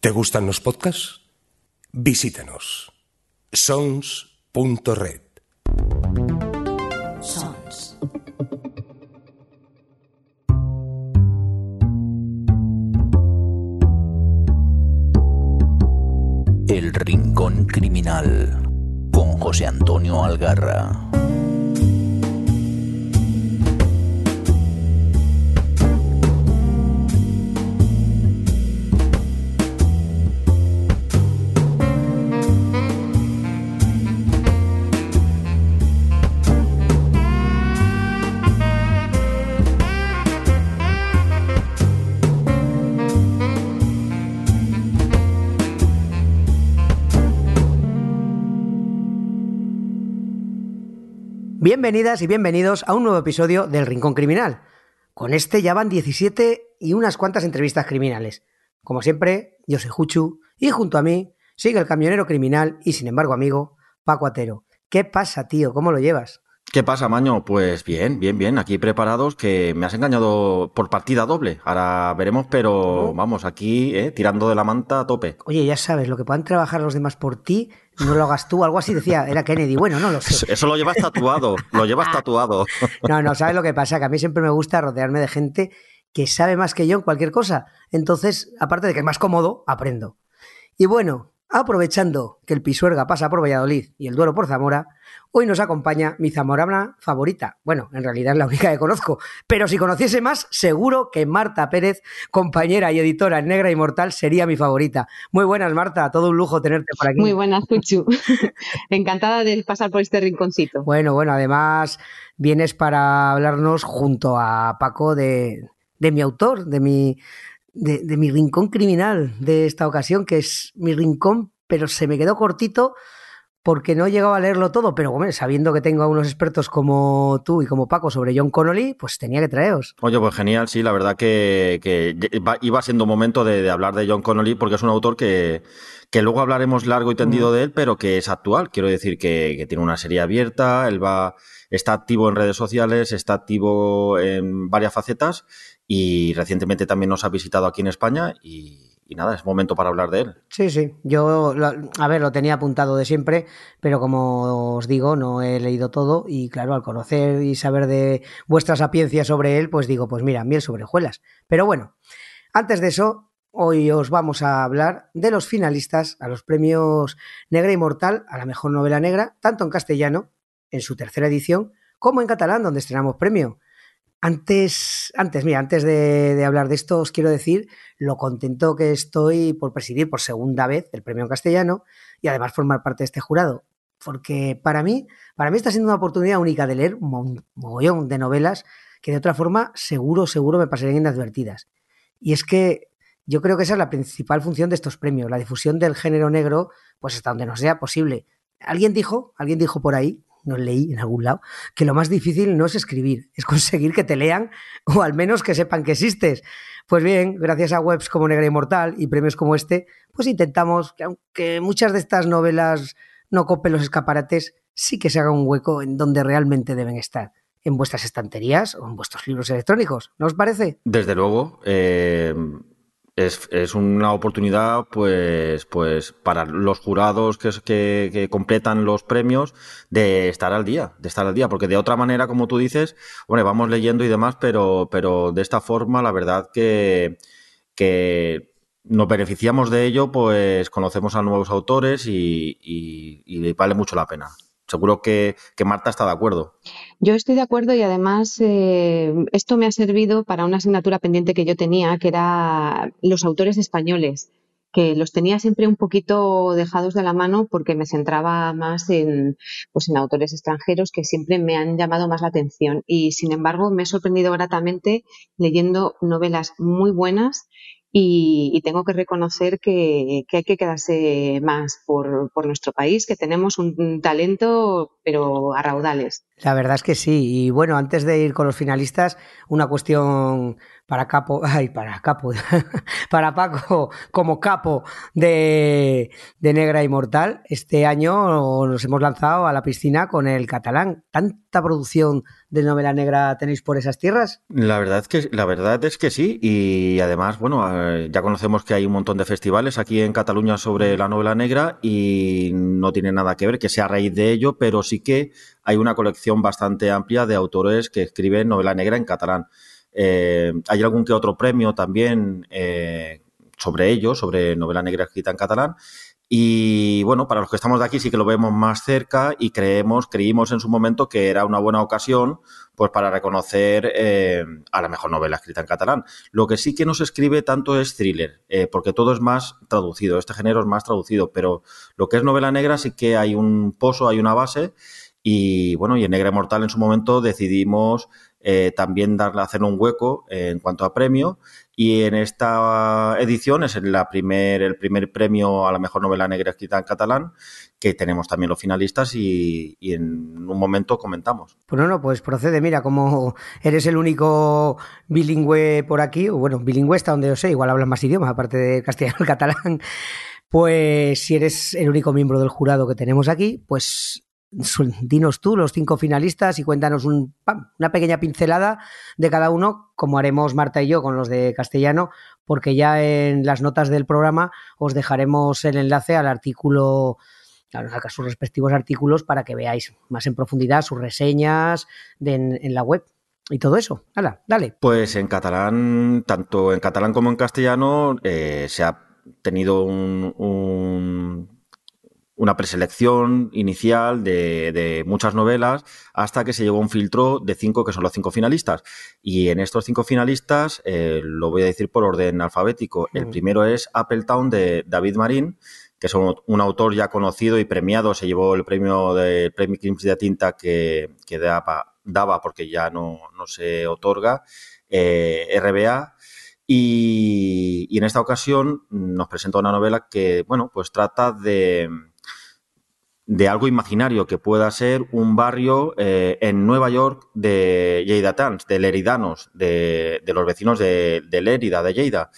¿Te gustan los podcasts? Visítanos. sons.red. Sons. El Rincón Criminal con José Antonio Algarra. Bienvenidas y bienvenidos a un nuevo episodio del Rincón Criminal. Con este ya van 17 y unas cuantas entrevistas criminales. Como siempre, yo soy Juchu y junto a mí sigue el camionero criminal y sin embargo amigo, Paco Atero. ¿Qué pasa, tío? ¿Cómo lo llevas? ¿Qué pasa, Maño? Pues bien, bien, bien. Aquí preparados, que me has engañado por partida doble. Ahora veremos, pero vamos, aquí eh, tirando de la manta a tope. Oye, ya sabes, lo que puedan trabajar los demás por ti, no lo hagas tú. Algo así decía, era Kennedy. Bueno, no lo sé. Eso lo llevas tatuado, lo llevas tatuado. No, no, ¿sabes lo que pasa? Que a mí siempre me gusta rodearme de gente que sabe más que yo en cualquier cosa. Entonces, aparte de que es más cómodo, aprendo. Y bueno, aprovechando que el Pisuerga pasa por Valladolid y el Duero por Zamora, hoy nos acompaña mi zamorana favorita. Bueno, en realidad es la única que conozco, pero si conociese más, seguro que Marta Pérez, compañera y editora en Negra Inmortal, sería mi favorita. Muy buenas, Marta, todo un lujo tenerte por aquí. Muy buenas, Cuchu. Encantada de pasar por este rinconcito. Bueno, bueno, además vienes para hablarnos junto a Paco de, de mi autor, de mi, de, de mi rincón criminal de esta ocasión, que es mi rincón, pero se me quedó cortito porque no he llegado a leerlo todo, pero sabiendo que tengo a unos expertos como tú y como Paco sobre John Connolly, pues tenía que traeros. Oye, pues genial, sí, la verdad que, que iba- siendo momento de, de hablar de John Connolly porque es un autor que, que luego hablaremos largo y tendido de él, pero que es actual. Quiero decir que, que tiene una serie abierta, él va, está activo en redes sociales, está activo en varias facetas y recientemente también nos ha visitado aquí en España y, y nada, es momento para hablar de él. Sí, sí, yo, a ver, lo tenía apuntado de siempre, pero como os digo, no he leído todo y claro, al conocer y saber de vuestra sapiencia sobre él, pues digo, pues mira, miel sobre hojuelas. Pero bueno, antes de eso, hoy os vamos a hablar de los finalistas a los premios Negra Inmortal a la mejor novela negra, tanto en castellano, en su tercera edición, como en catalán, donde estrenamos premio. Antes, antes, mira, antes de, hablar de esto, os quiero decir lo contento que estoy por presidir por segunda vez el premio en castellano y además formar parte de este jurado. Porque para mí, para mí está siendo una oportunidad única de leer un mogollón de novelas que de otra forma seguro, seguro me pasarían inadvertidas. Y es que yo creo que esa es la principal función de estos premios, la difusión del género negro, pues hasta donde nos sea posible. Alguien dijo, alguien dijo por ahí, no leí en algún lado, que lo más difícil no es escribir, es conseguir que te lean o al menos que sepan que existes. Pues bien, gracias a webs como Negra Inmortal y premios como este, pues intentamos que aunque muchas de estas novelas no copen los escaparates, sí que se haga un hueco en donde realmente deben estar, en vuestras estanterías o en vuestros libros electrónicos, ¿no os parece? Desde luego, eh, es, es una oportunidad, pues, pues, para los jurados que, que, completan los premios de estar al día, de estar al día, porque de otra manera, como tú dices, bueno, vamos leyendo y demás, pero, pero de esta forma, la verdad que, que nos beneficiamos de ello, pues conocemos a nuevos autores y, y vale mucho la pena. Seguro que, Marta está de acuerdo. Yo estoy de acuerdo y además eh, esto me ha servido para una asignatura pendiente que yo tenía, que era los autores españoles, que los tenía siempre un poquito dejados de la mano porque me centraba más en, pues, en autores extranjeros que siempre me han llamado más la atención. Y sin embargo me he sorprendido gratamente leyendo novelas muy buenas y, y, tengo que reconocer que, hay que quedarse más por, por, nuestro país, que tenemos un talento, pero a raudales. La verdad es que sí. Y bueno, antes de ir con los finalistas, una cuestión para capo, ay, para capo, para Paco como capo de, de Negra Inmortal, este año nos hemos lanzado a la piscina con el catalán. ¿Tanta producción de novela negra tenéis por esas tierras? La verdad, es que, la verdad es que sí, y además, bueno, eh, ya conocemos que hay un montón de festivales aquí en Cataluña sobre la novela negra y no tiene nada que ver que sea a raíz de ello, pero sí que hay una colección bastante amplia de autores que escriben novela negra en catalán. Eh, hay algún que otro premio también eh, sobre ello, sobre novela negra escrita en catalán. Y bueno, para los que estamos de aquí sí que lo vemos más cerca y creemos, creímos en su momento que era una buena ocasión pues para reconocer eh, a la mejor novela escrita en catalán. Lo que sí que no se escribe tanto es thriller, porque todo es más traducido, este género es más traducido, pero lo que es novela negra sí que hay un pozo, hay una base y bueno, y en Negra Mortal en su momento decidimos eh, también darle, hacer un hueco en cuanto a premio. Y en esta edición es primer, el primer premio a la mejor novela negra escrita en catalán, que tenemos también los finalistas y, en un momento comentamos. Pues no, no, pues procede, mira, como eres el único bilingüe por aquí, o bueno, bilingüe está donde yo sé, igual hablas más idiomas, aparte de castellano y catalán, pues si eres el único miembro del jurado que tenemos aquí, pues dinos tú los cinco finalistas y cuéntanos una pequeña pincelada de cada uno, como haremos Marta y yo con los de castellano, porque ya en las notas del programa os dejaremos el enlace al artículo, a sus respectivos artículos para que veáis más en profundidad sus reseñas en, la web y todo eso. Hala, dale. Pues en catalán, tanto en catalán como en castellano, eh, se ha tenido un una preselección inicial de, muchas novelas hasta que se llegó a un filtro de cinco que son los cinco finalistas. Y en estos cinco finalistas, eh, lo voy a decir por orden alfabético. El mm. primero es Appletown de David Marín, que es un, autor ya conocido y premiado. Se llevó el premio de Premio Crims de Tinta que, daba, porque ya no, se otorga, eh, RBA. Y, y en esta ocasión nos presenta una novela que, bueno, pues trata de de algo imaginario que pueda ser un barrio eh, en Nueva York de Lleidatans, de leridanos, de, de los vecinos de, de Lérida, de Lleida.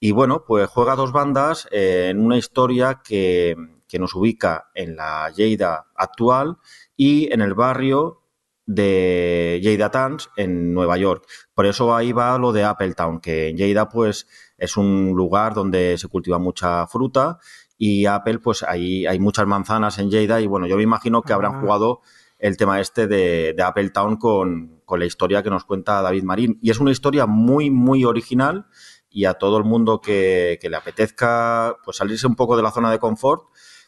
Y bueno, pues juega dos bandas eh, en una historia que, que, nos ubica en la Lleida actual y en el barrio de Lleidatans en Nueva York. Por eso ahí va lo de Appletown, que en Lleida pues es un lugar donde se cultiva mucha fruta y Apple, pues ahí hay muchas manzanas en Lleida y bueno, yo me imagino que habrán jugado el tema este de, de Apple Town con, con, la historia que nos cuenta David Marín. Y es una historia muy, muy original y a todo el mundo que, que le apetezca pues salirse un poco de la zona de confort,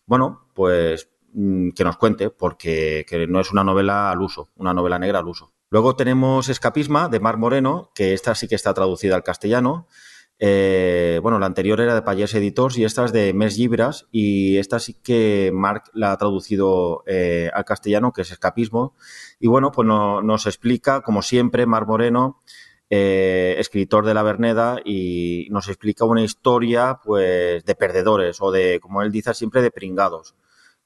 bueno, pues mm, que nos cuente, porque que no es una novela al uso, una novela negra al uso. Luego tenemos Escapisma de Mar Moreno, que esta sí que está traducida al castellano. Eh, bueno, la anterior era de Payés Editors y esta es de Mes Libras y esta sí que Mark la ha traducido eh, al castellano, que es escapismo. Y bueno, pues nos explica, como siempre, Mar Moreno, eh, escritor de La Verneda, y nos explica una historia pues de perdedores o de, como él dice siempre, de pringados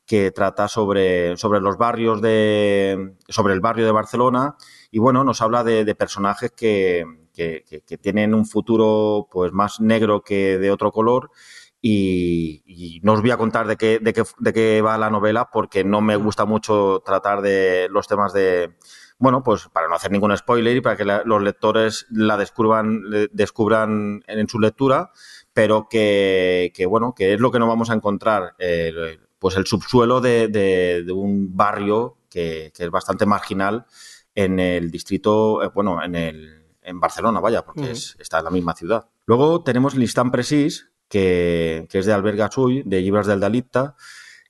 que trata sobre, sobre los barrios de, sobre el barrio de Barcelona y bueno, nos habla de personajes que, que, tienen un futuro pues más negro que de otro color. Y, no os voy a contar de qué, de, qué, de qué va la novela porque no me gusta mucho tratar de los temas de, bueno, pues para no hacer ningún spoiler y para que los lectores la descubran, descubran en, su lectura, pero que, que, bueno, que es lo que no vamos a encontrar, pues el subsuelo de, de, un barrio que, que, es bastante marginal en el distrito, eh, bueno, en el, en Barcelona, vaya, porque está en la misma ciudad. Luego tenemos L'Instant Precis, que, que, es de Albert Gassull, de Libras del Dalita.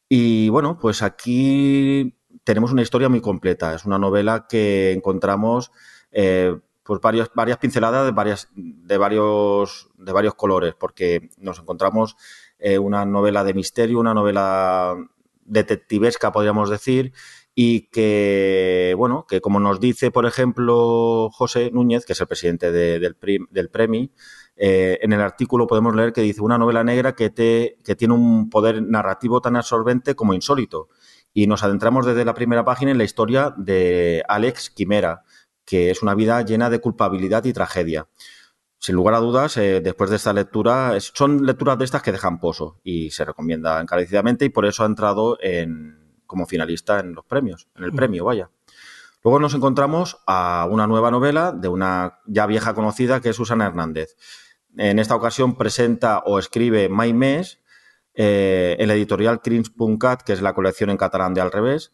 Y bueno, pues aquí tenemos una historia muy completa. Es una novela que encontramos eh, pues varias, varias pinceladas de, varias, de, varios, de varios colores, porque nos encontramos eh, una novela de misterio, una novela detectivesca, podríamos decir, y que, bueno, que como nos dice, por ejemplo, José Núñez, que es el presidente del, del Premi, eh, en el artículo podemos leer que dice una novela negra que, te, que tiene un poder narrativo tan absorbente como insólito. Y nos adentramos desde la primera página en la historia de Alex Quimera, que es una vida llena de culpabilidad y tragedia. sin lugar a dudas, eh, después de esta lectura, son lecturas de estas que dejan pozo y se recomienda encarecidamente y por eso ha entrado en, como finalista en los premios, en el mm. premio, vaya. Luego nos encontramos a una nueva novela de una ya vieja conocida que es Susana Hernández. En esta ocasión presenta o escribe Mai Mes, eh, el editorial Crins.cat, que es la colección en catalán de Al Revés,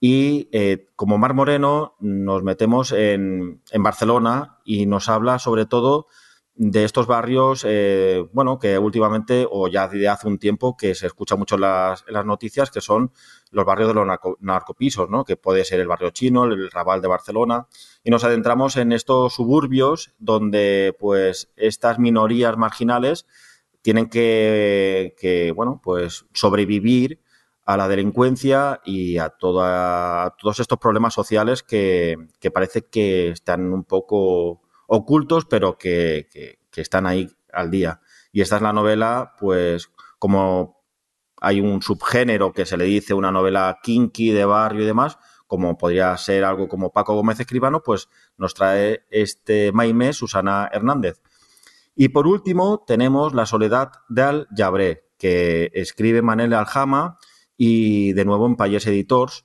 y eh, como Mar Moreno nos metemos en, en, Barcelona y nos habla sobre todo de estos barrios, eh, bueno, que últimamente o ya de hace un tiempo que se escucha mucho en las, en las noticias, que son los barrios de los narcopisos, ¿no? Que puede ser el barrio chino, el Raval de Barcelona. Y nos adentramos en estos suburbios donde, pues, estas minorías marginales tienen que, que bueno, pues, sobrevivir a la delincuencia y a, toda, a todos estos problemas sociales que, que parece que están un poco ocultos, pero que, están ahí al día. Y esta es la novela, pues, como hay un subgénero que se le dice una novela kinky de barrio y demás, como podría ser algo como Paco Gómez Escribano, pues nos trae este Maime Susana Hernández. Y por último tenemos La soledad de Al Yabré, que escribe Manel Aljama y de nuevo en Payés Editors.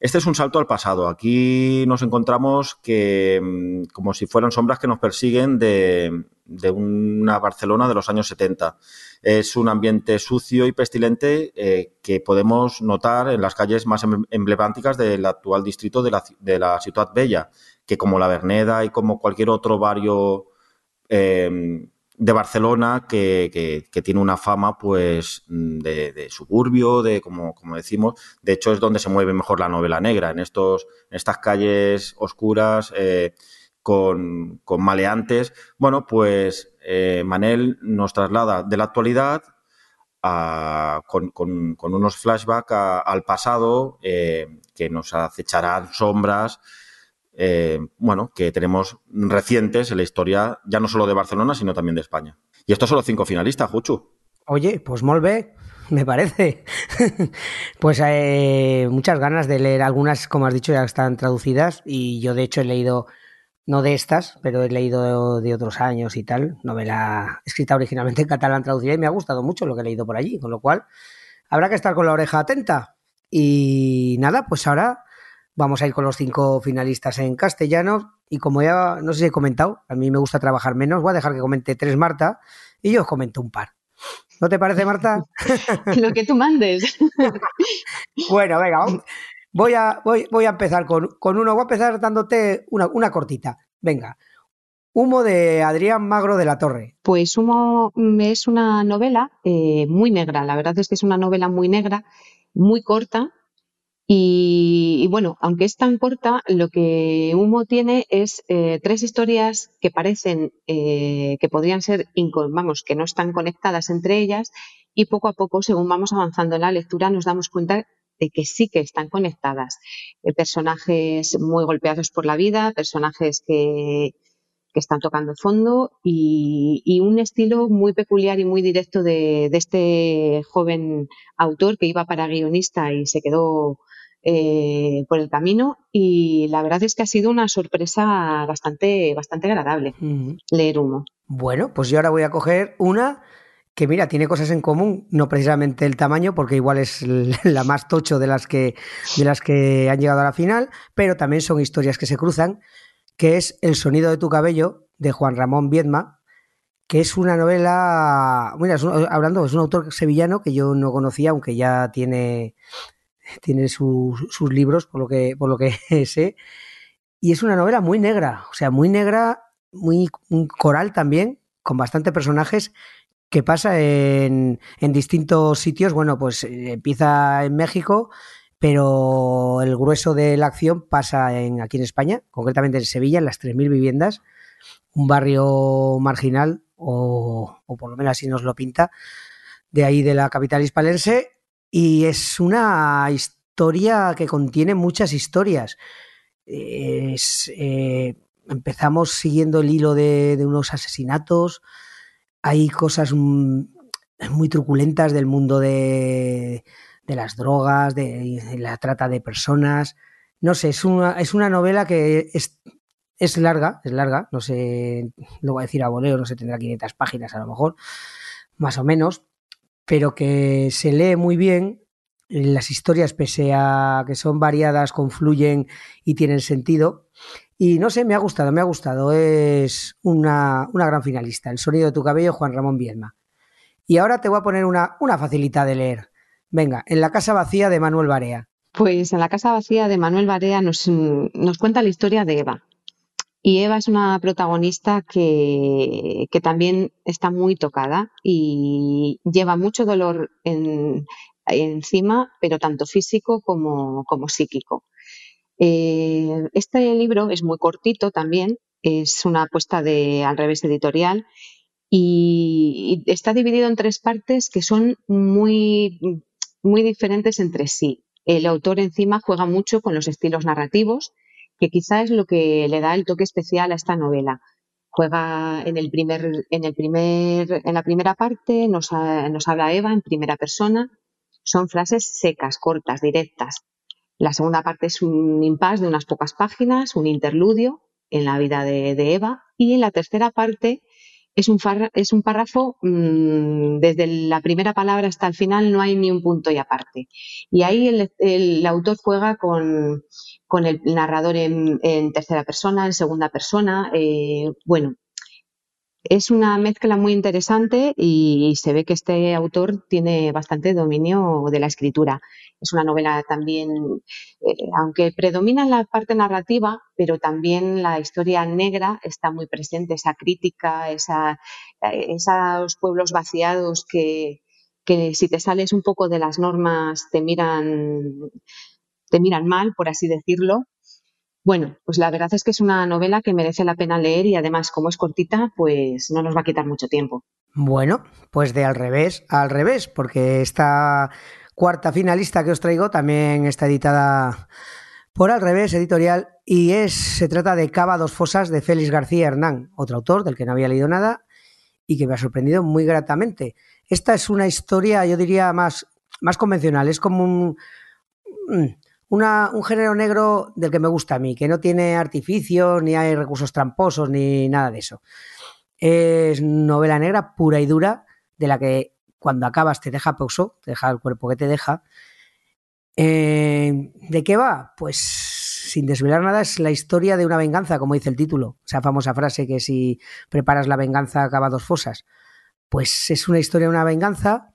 Este es un salto al pasado. Aquí nos encontramos que, mm, como si fueran sombras que nos persiguen de, una Barcelona de los años 70. Es un ambiente sucio y pestilente eh, que podemos notar en las calles más em, emblemáticas del actual distrito de la, de la Ciudad Bella, que como la Verneda y como cualquier otro barrio eh, de Barcelona que, tiene una fama pues de, suburbio, de como, como, decimos, de hecho es donde se mueve mejor la novela negra, en estos, en estas calles oscuras eh, con, maleantes. Bueno, pues eh, Manel nos traslada de la actualidad con, unos flashbacks al pasado eh, que nos acecharán sombras eh, bueno, que tenemos recientes en la historia, ya no solo de Barcelona, sino también de España. Y estos son los cinco finalistas, Juchu. Oye, pues molve, me parece. pues muchas ganas de leer algunas, como has dicho, ya están traducidas y yo de hecho he leído, no de estas, pero he leído de, otros años y tal, novela escrita originalmente en catalán traducida y me ha gustado mucho lo que he leído por allí, con lo cual habrá que estar con la oreja atenta. Y nada, pues ahora Vamos a ir con los cinco finalistas en castellano. Y como ya no sé si he comentado, a mí me gusta trabajar menos, voy a dejar que comente tres Marta y yo os comento un par. ¿No te parece, Marta? Lo que tú mandes. bueno, venga, voy a, voy, voy a empezar con, uno. Voy a empezar dándote una, cortita. Venga. Humo de Adrián Magro de la Torre. Pues Humo es una novela eh, muy negra. La verdad es que es una novela muy negra, muy corta, y, bueno, aunque es tan corta, lo que Humo tiene es eh, tres historias que parecen eh, que podrían ser, vamos, que no están conectadas entre ellas y poco a poco, según vamos avanzando en la lectura, nos damos cuenta de que sí que están conectadas. Eh, personajes muy golpeados por la vida, personajes que, están tocando fondo y, un estilo muy peculiar y muy directo de, de este joven autor que iba para guionista y se quedó eh, por el camino y la verdad es que ha sido una sorpresa bastante, bastante agradable leer Humo. Bueno, pues yo ahora voy a coger una que mira, tiene cosas en común, no precisamente el tamaño, porque igual es la más tocho de las que, de las que han llegado a la final, pero también son historias que se cruzan, que es El sonido de tu cabello, de Juan Ramón Viedma, que es una novela, mira, hablando, es un autor sevillano que yo no conocía, aunque ya tiene tiene sus libros, por lo, que, por lo que sé. Y es una novela muy negra, o sea, muy negra, muy un coral también, con bastante personajes que pasa en, distintos sitios. Bueno, pues eh, empieza en México, pero el grueso de la acción pasa en, aquí en España, concretamente en Sevilla, en las 3.000 viviendas, un barrio marginal, o, o, por lo menos así nos lo pinta, de ahí de la capital hispalense, y es una historia que contiene muchas historias. Eh, empezamos siguiendo el hilo de, unos asesinatos. Hay cosas muy truculentas del mundo de, las drogas, de, la trata de personas. No sé, es una, es una novela que es larga, es larga, no sé, lo voy a decir a voleo, no sé, tendrá 500 páginas a lo mejor, más o menos, pero que se lee muy bien. Las historias, pese a que son variadas, confluyen y tienen sentido. Y no sé, me ha gustado, me ha gustado. Es una, una gran finalista. El sonido de tu cabello, Juan Ramón Viedma. Y ahora te voy a poner una, una facilita de leer. Venga, en la casa vacía de Manuel Barea. Pues en la casa vacía de Manuel Barea nos, nos cuenta la historia de Eva. Y Eva es una protagonista que, que también está muy tocada y lleva mucho dolor en, encima, pero tanto físico como, como psíquico. Eh, este libro es muy cortito también, es una apuesta de al revés editorial y, está dividido en tres partes que son muy, muy diferentes entre sí. El autor encima juega mucho con los estilos narrativos que quizá es lo que le da el toque especial a esta novela. Juega en el primer, en el primer, en la primera parte, nos, nos habla Eva en primera persona. Son frases secas, cortas, directas. La segunda parte es un impasse de unas pocas páginas, un interludio en la vida de, Eva. Y en la tercera parte es un, párrafo, mmm, desde la primera palabra hasta el final no hay ni un punto y aparte. Y ahí el, autor juega con, el narrador en, en, tercera persona, en segunda persona. Eh, bueno, es una mezcla muy interesante y se ve que este autor tiene bastante dominio de la escritura. Es una novela también, eh, aunque predomina la parte narrativa, pero también la historia negra está muy presente, esa crítica, esa, eh, esos pueblos vaciados que, que si te sales un poco de las normas te miran, te miran mal, por así decirlo, bueno, pues la verdad es que es una novela que merece la pena leer y además como es cortita, pues no nos va a quitar mucho tiempo. Bueno, pues de al revés, al revés, porque esta cuarta finalista que os traigo también está editada por Al revés editorial y es se trata de Cava dos fosas de Félix García Hernán, otro autor del que no había leído nada y que me ha sorprendido muy gratamente. Esta es una historia, yo diría más más convencional, es como un mm, un género negro del que me gusta a mí, que no tiene artificios, ni hay recursos tramposos, ni nada de eso. Es novela negra pura y dura, de la que cuando acabas te deja pauso, te deja el cuerpo que te deja. Eh, ¿De qué va? Pues sin desvelar nada, es la historia de una venganza, como dice el título. Esa famosa frase que si preparas la venganza acaba dos fosas. Pues es una historia de una venganza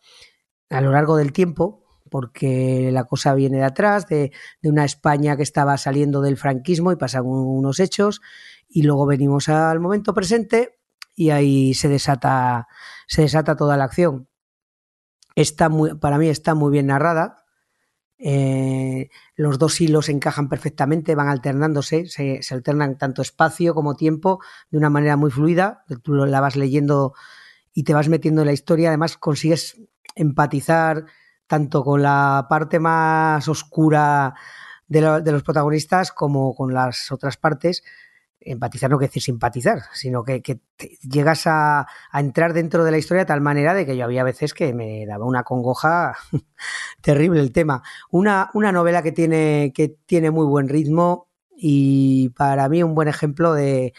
a lo largo del tiempo, porque la cosa viene de atrás, de, una España que estaba saliendo del franquismo y pasan unos hechos, y luego venimos al momento presente y ahí se desata, se desata toda la acción. Está muy, para mí está muy bien narrada. Eh, los dos hilos encajan perfectamente, van alternándose, se, se, alternan tanto espacio como tiempo de una manera muy fluida. Tú la vas leyendo y te vas metiendo en la historia. Además, consigues empatizar tanto con la parte más oscura de, de, los protagonistas como con las otras partes. Empatizar no quiere decir simpatizar, sino que, llegas a, entrar dentro de la historia de tal manera de que yo había veces que me daba una congoja terrible el tema. Una, una novela que tiene, que tiene muy buen ritmo y para mí un buen ejemplo de,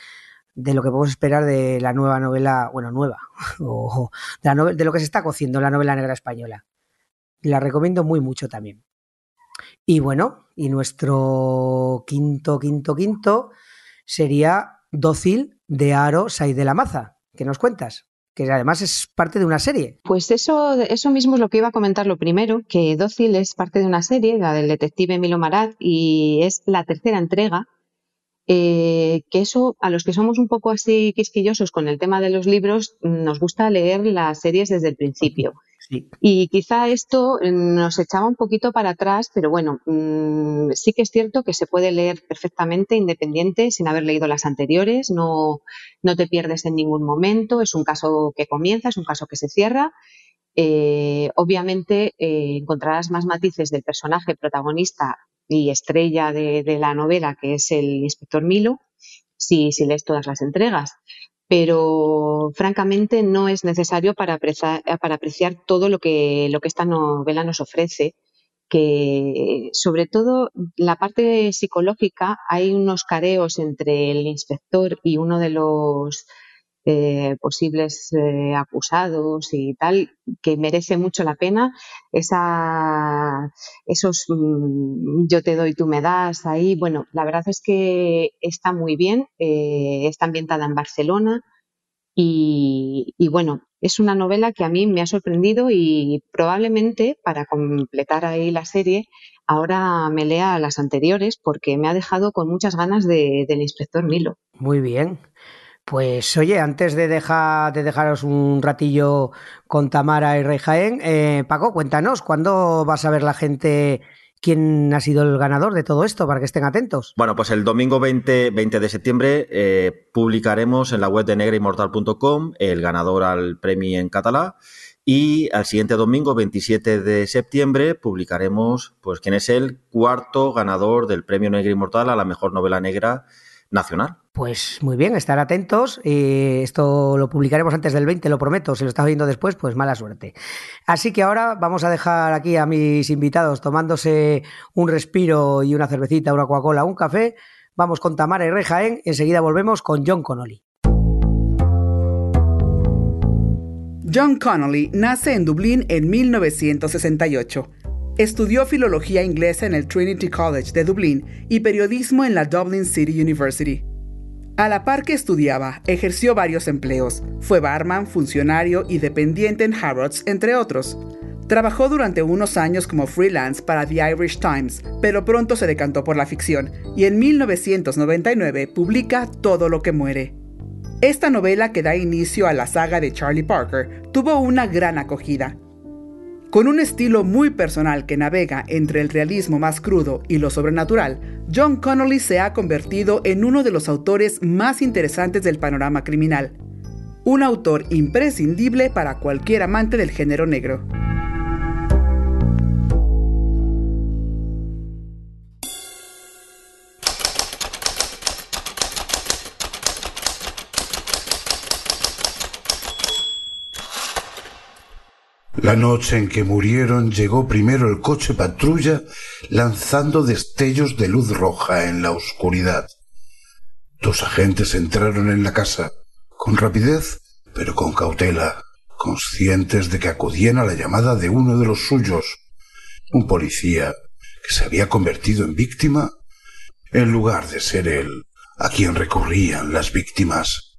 de lo que podemos esperar de la nueva novela, bueno, nueva, o de, la de lo que se está cociendo la novela negra española. La recomiendo muy mucho también. Y bueno, y nuestro quinto, quinto, quinto sería Dócil de Aro Sai de la Maza. ¿Qué nos cuentas? Que además es parte de una serie. Pues eso, eso mismo es lo que iba a comentar lo primero, que Dócil es parte de una serie, la del detective Milo Marat, y es la tercera entrega. Eh, que eso, a los que somos un poco así quisquillosos con el tema de los libros, nos gusta leer las series desde el principio. Y quizá esto nos echaba un poquito para atrás, pero bueno, mmm, sí que es cierto que se puede leer perfectamente independiente sin haber leído las anteriores, no, no te pierdes en ningún momento, es un caso que comienza, es un caso que se cierra. Eh, obviamente eh, encontrarás más matices del personaje protagonista y estrella de, de, la novela, que es el inspector Milo, si, si lees todas las entregas pero francamente no es necesario para apreciar, para apreciar todo lo que, lo que esta novela nos ofrece. que sobre todo la parte psicológica hay unos careos entre el inspector y uno de los eh, posibles eh, acusados y tal, que merece mucho la pena. Esa, esos mm, yo te doy, tú me das ahí. Bueno, la verdad es que está muy bien. Eh, está ambientada en Barcelona. Y, y, bueno, es una novela que a mí me ha sorprendido y probablemente para completar ahí la serie ahora me lea las anteriores porque me ha dejado con muchas ganas de, del inspector Milo. Muy bien. Pues oye, antes de, dejar, de dejaros un ratillo con Tamara y Rey Jaén, eh, Paco, cuéntanos, ¿cuándo vas a ver la gente quién ha sido el ganador de todo esto para que estén atentos? Bueno, pues el domingo 20, 20 de septiembre eh, publicaremos en la web de negrainmortal.com el ganador al premio en catalán. Y al siguiente domingo, 27 de septiembre, publicaremos pues quién es el cuarto ganador del premio Negra Inmortal a la mejor novela negra nacional. Pues muy bien, estar atentos. Eh, esto lo publicaremos antes del 20, lo prometo. Si lo estás viendo después, pues mala suerte. Así que ahora vamos a dejar aquí a mis invitados tomándose un respiro y una cervecita, una Coca-Cola, un café. Vamos con Tamara y Rejaén. Enseguida volvemos con John Connolly. John Connolly nace en Dublín en 1968. Estudió filología inglesa en el Trinity College de Dublín y periodismo en la Dublin City University. A la par que estudiaba, ejerció varios empleos. Fue barman, funcionario y dependiente en Harrods, entre otros. Trabajó durante unos años como freelance para The Irish Times, pero pronto se decantó por la ficción y en 1999 publica Todo lo que muere. Esta novela que da inicio a la saga de Charlie Parker tuvo una gran acogida con un estilo muy personal que navega entre el realismo más crudo y lo sobrenatural, John Connolly se ha convertido en uno de los autores más interesantes del panorama criminal. Un autor imprescindible para cualquier amante del género negro. La noche en que murieron llegó primero el coche patrulla lanzando destellos de luz roja en la oscuridad. Dos agentes entraron en la casa, con rapidez, pero con cautela, conscientes de que acudían a la llamada de uno de los suyos, un policía que se había convertido en víctima en lugar de ser él a quien recurrían las víctimas.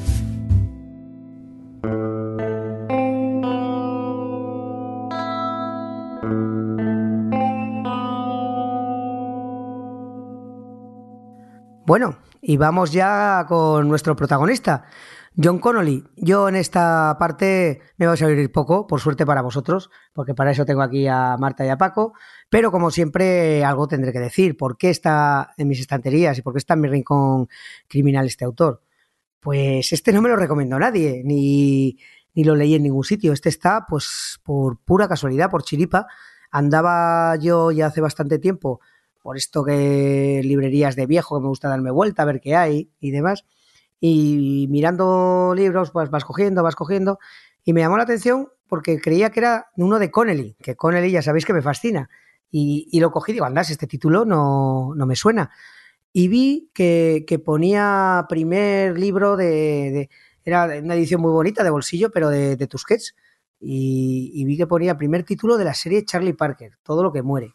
Bueno, y vamos ya con nuestro protagonista, John Connolly. Yo en esta parte me voy a salir poco, por suerte para vosotros, porque para eso tengo aquí a Marta y a Paco, pero como siempre algo tendré que decir. ¿Por qué está en mis estanterías y por qué está en mi rincón criminal este autor? Pues este no me lo recomendó nadie, ni, ni lo leí en ningún sitio. Este está, pues, por pura casualidad, por chiripa. Andaba yo ya hace bastante tiempo por esto que librerías de viejo, que me gusta darme vuelta, a ver qué hay y demás. Y mirando libros, pues vas cogiendo, vas cogiendo. Y me llamó la atención porque creía que era uno de Connelly, que Connelly ya sabéis que me fascina. Y, y lo cogí, digo, andas, este título no, no me suena. Y vi que, ponía primer libro de, Era una edición muy bonita, de bolsillo, pero de, de Tusquets. Y, y vi que ponía primer título de la serie Charlie Parker, Todo lo que muere.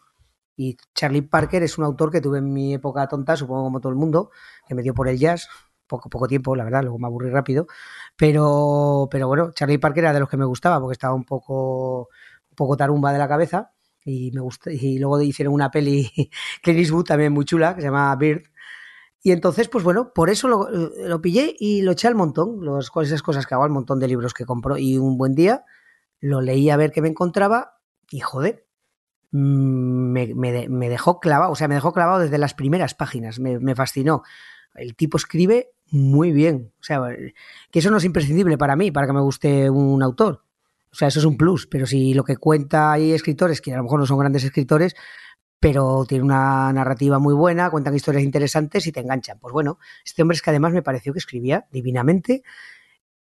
Y Charlie Parker es un autor que tuve en mi época tonta, supongo como todo el mundo, que me dio por el jazz, poco, poco tiempo, la verdad, luego me aburrí rápido. Pero, pero bueno, Charlie Parker era de los que me gustaba porque estaba un poco, un poco tarumba de la cabeza. Y me gusta, y luego hicieron una peli Clint Eastwood también muy chula, que se llama Bird. Y entonces, pues bueno, por eso lo, lo pillé y lo eché al montón, los, esas cosas que hago, al montón de libros que compro. Y un buen día lo leí a ver qué me encontraba y joder, me, me, me, dejó clavado, o sea, me dejó clavado desde las primeras páginas, me, me, fascinó. El tipo escribe muy bien. O sea, que eso no es imprescindible para mí, para que me guste un autor. O sea, eso es un plus, pero si lo que cuenta hay escritores, que a lo mejor no son grandes escritores, pero tiene una narrativa muy buena, cuentan historias interesantes y te enganchan. Pues bueno, este hombre es que además me pareció que escribía divinamente,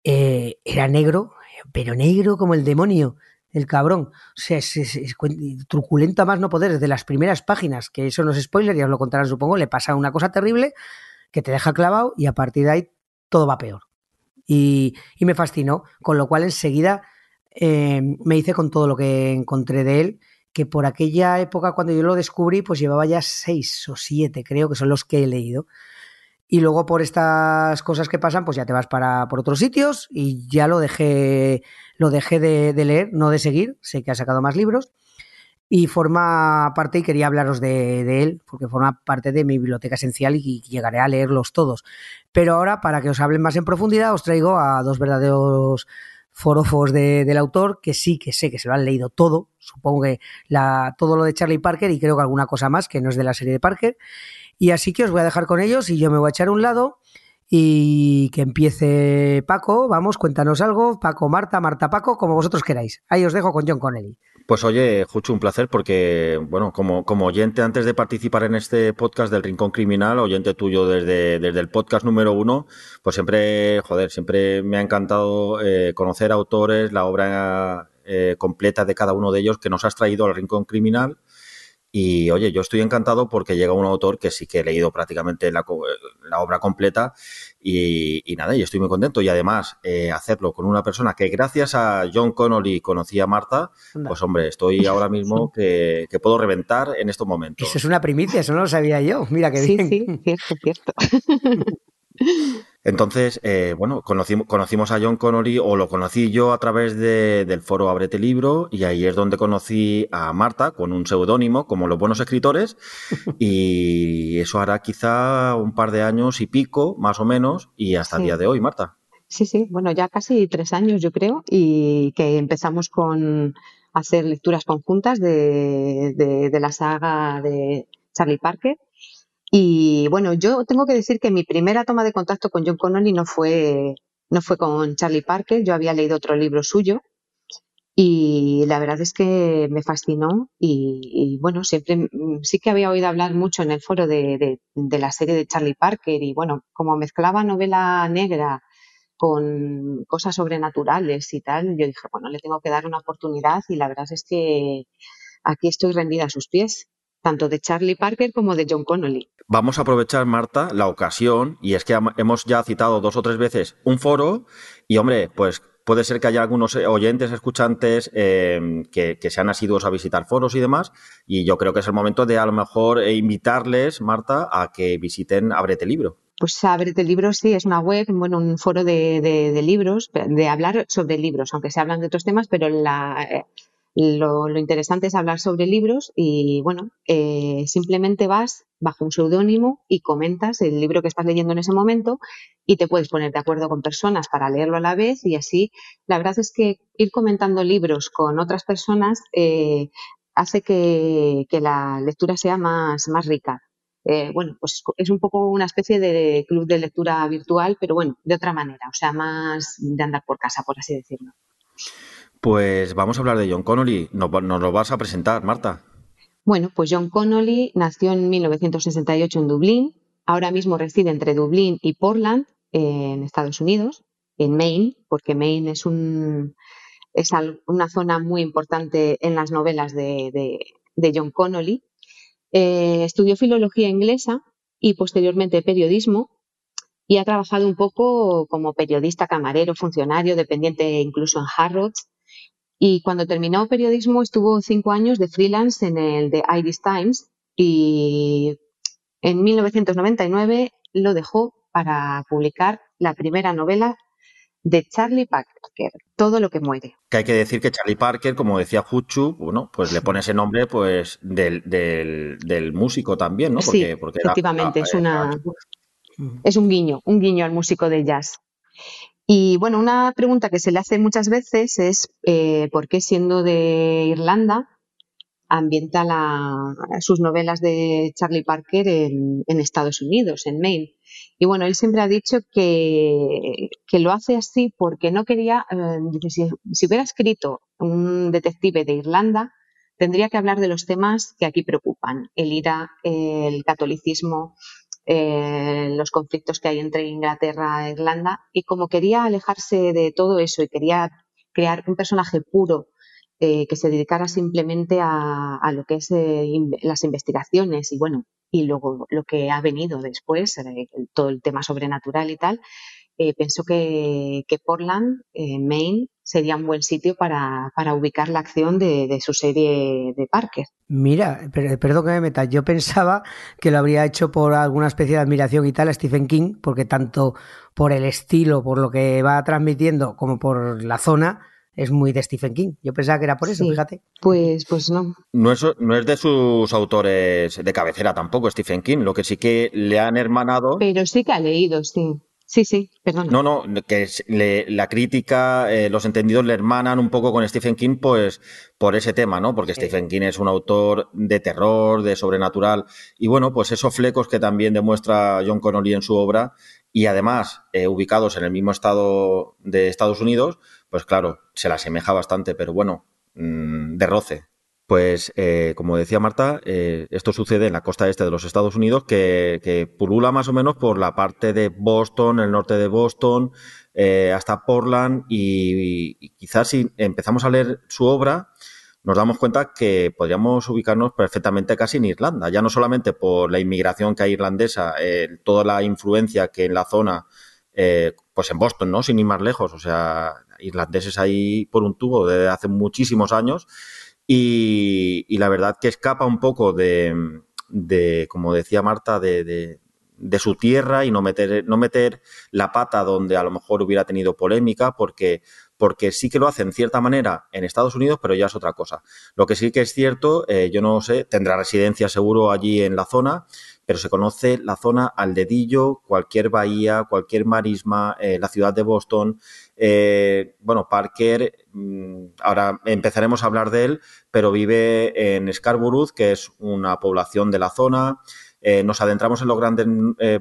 eh, era negro, pero negro como el demonio, el cabrón. O sea, es, truculento a más no poder, desde las primeras páginas, que eso no es spoiler, ya os lo contarán supongo, le pasa una cosa terrible que te deja clavado y a partir de ahí todo va peor. Y, me fascinó, con lo cual enseguida eh, me hice con todo lo que encontré de él que por aquella época cuando yo lo descubrí, pues llevaba ya seis o siete, creo que son los que he leído. Y luego por estas cosas que pasan, pues ya te vas para por otros sitios y ya lo dejé, lo dejé de, leer, no de seguir. Sé que ha sacado más libros y forma parte, y quería hablaros de, él, porque forma parte de mi biblioteca esencial y llegaré a leerlos todos. Pero ahora, para que os hablen más en profundidad, os traigo a dos verdaderos forofos del autor, que sí que sé que se lo han leído todo, supongo que todo lo de Charlie Parker y creo que alguna cosa más que no es de la serie de Parker. Y así que os voy a dejar con ellos y yo me voy a echar a un lado y que empiece Paco, vamos, cuéntanos algo, Paco, Marta, Marta, Paco, como vosotros queráis. Ahí os dejo con John Connelly. Pues oye, Jucho, un placer porque, bueno, como, como oyente antes de participar en este podcast del Rincón Criminal, oyente tuyo desde, desde el podcast número uno, pues siempre, joder, siempre me ha encantado eh, conocer autores, la obra eh, completa de cada uno de ellos que nos has traído al Rincón Criminal y oye, yo estoy encantado porque llega un autor que sí que he leído prácticamente la, obra completa y, nada, y estoy muy contento. Y además, eh, hacerlo con una persona que gracias a John Connolly conocí a Marta, pues hombre, estoy ahora mismo que, puedo reventar en estos momentos. Eso es una primicia, eso no lo sabía yo. Mira qué bien. Sí, cierto, cierto. Entonces, eh, bueno, conocimos, conocimos a John Connolly o lo conocí yo a través del foro Abrete Libro y ahí es donde conocí a Marta con un seudónimo como los buenos escritores y eso hará quizá un par de años y pico, más o menos, y hasta el día de hoy, Marta. Sí, sí, bueno, ya casi tres años yo creo y que empezamos con hacer lecturas conjuntas de, de la saga de Charlie Parker y bueno, yo tengo que decir que mi primera toma de contacto con John Connolly no fue, no fue con Charlie Parker, yo había leído otro libro suyo y la verdad es que me fascinó y, bueno, siempre mm, sí que había oído hablar mucho en el foro de, de, la serie de Charlie Parker y bueno, como mezclaba novela negra con cosas sobrenaturales y tal, yo dije, bueno, le tengo que dar una oportunidad y la verdad es que aquí estoy rendida a sus pies tanto de Charlie Parker como de John Connolly. Vamos a aprovechar, Marta, la ocasión, y es que hemos ya citado dos o tres veces un foro, y hombre, pues puede ser que haya algunos oyentes, escuchantes eh, que, sean asiduos a visitar foros y demás, y yo creo que es el momento de a lo mejor eh, invitarles, Marta, a que visiten Abrete Libro. Pues Abrete Libro sí, es una web, bueno, un foro de, de libros, de hablar sobre libros, aunque se hablan de otros temas, pero la, lo, interesante es hablar sobre libros y, bueno, eh, simplemente vas bajo un seudónimo y comentas el libro que estás leyendo en ese momento y te puedes poner de acuerdo con personas para leerlo a la vez y así, la verdad es que ir comentando libros con otras personas eh, hace que, la lectura sea más, más rica. Eh, bueno, pues es un poco una especie de club de lectura virtual, pero bueno, de otra manera, o sea, más de andar por casa, por así decirlo. Pues vamos a hablar de John Connolly. Nos, lo vas a presentar, Marta. Bueno, pues John Connolly nació en 1968 en Dublín. Ahora mismo reside entre Dublín y Portland, en Estados Unidos, en Maine, porque Maine es, un, es una zona muy importante en las novelas de, John Connolly. Eh, estudió filología inglesa y posteriormente periodismo y ha trabajado un poco como periodista, camarero, funcionario, dependiente incluso en Harrods y cuando terminó periodismo estuvo cinco años de freelance en el The Irish Times y en 1999 lo dejó para publicar la primera novela de Charlie Parker, Todo lo que muere. Que hay que decir que Charlie Parker, como decía Huchu, bueno, pues le pone ese nombre pues del, del, músico también, ¿no? Porque, sí, porque efectivamente, es, una, es un guiño, un guiño al músico de jazz. Y bueno, una pregunta que se le hace muchas veces es eh, por qué siendo de Irlanda ambienta sus novelas de Charlie Parker en, Estados Unidos, en Maine. Y bueno, él siempre ha dicho que, lo hace así porque no quería, eh, si, si, hubiera escrito un detective de Irlanda, tendría que hablar de los temas que aquí preocupan, el IRA, el catolicismo, eh, los conflictos que hay entre Inglaterra e Irlanda. Y como quería alejarse de todo eso y quería crear un personaje puro eh, que se dedicara simplemente a, lo que es eh, las investigaciones y bueno, y luego lo que ha venido después, eh, todo el tema sobrenatural y tal, pensó que, Portland, Maine, sería un buen sitio para, ubicar la acción de, su serie de Parker. Mira, perdón que me meta, yo pensaba que lo habría hecho por alguna especie de admiración y tal a Stephen King, porque tanto por el estilo, por lo que va transmitiendo, como por la zona, es muy de Stephen King. Yo pensaba que era por eso, fíjate. Pues, pues no. No es, no es de sus autores de cabecera tampoco, Stephen King. Lo que sí que le han hermanado. Pero sí que ha leído, sí. Sí, sí, perdón. No, no, que la crítica, eh, los entendidos le hermanan un poco con Stephen King, pues por ese tema, ¿no? Porque Stephen King es un autor de terror, de sobrenatural, y bueno, pues esos flecos que también demuestra John Connolly en su obra, y además eh, ubicados en el mismo estado de Estados Unidos, pues claro, se la asemeja bastante, pero bueno, mm, de roce. Pues, eh, como decía Marta, eh, esto sucede en la costa este de los Estados Unidos, que, pulula más o menos por la parte de Boston, el norte de Boston, eh, hasta Portland, y, quizás si empezamos a leer su obra, nos damos cuenta que podríamos ubicarnos perfectamente casi en Irlanda, ya no solamente por la inmigración que hay irlandesa, toda la influencia que en la zona, pues en Boston, ¿no? Sin ir más lejos, o sea, irlandeses ahí por un tubo desde hace muchísimos años y, la verdad que escapa un poco de, de como decía Marta, de, de, su tierra y no meter, no meter la pata donde a lo mejor hubiera tenido polémica porque porque sí que lo hace en cierta manera en Estados Unidos, pero ya es otra cosa. Lo que sí que es cierto, eh, yo no sé, tendrá residencia seguro allí en la zona, pero se conoce la zona al dedillo, cualquier bahía, cualquier marisma, eh, la ciudad de Boston. Eh, bueno, Parker, mm, ahora empezaremos a hablar de él, pero vive en Scarborough, que es una población de la zona. Eh, nos adentramos en los grandes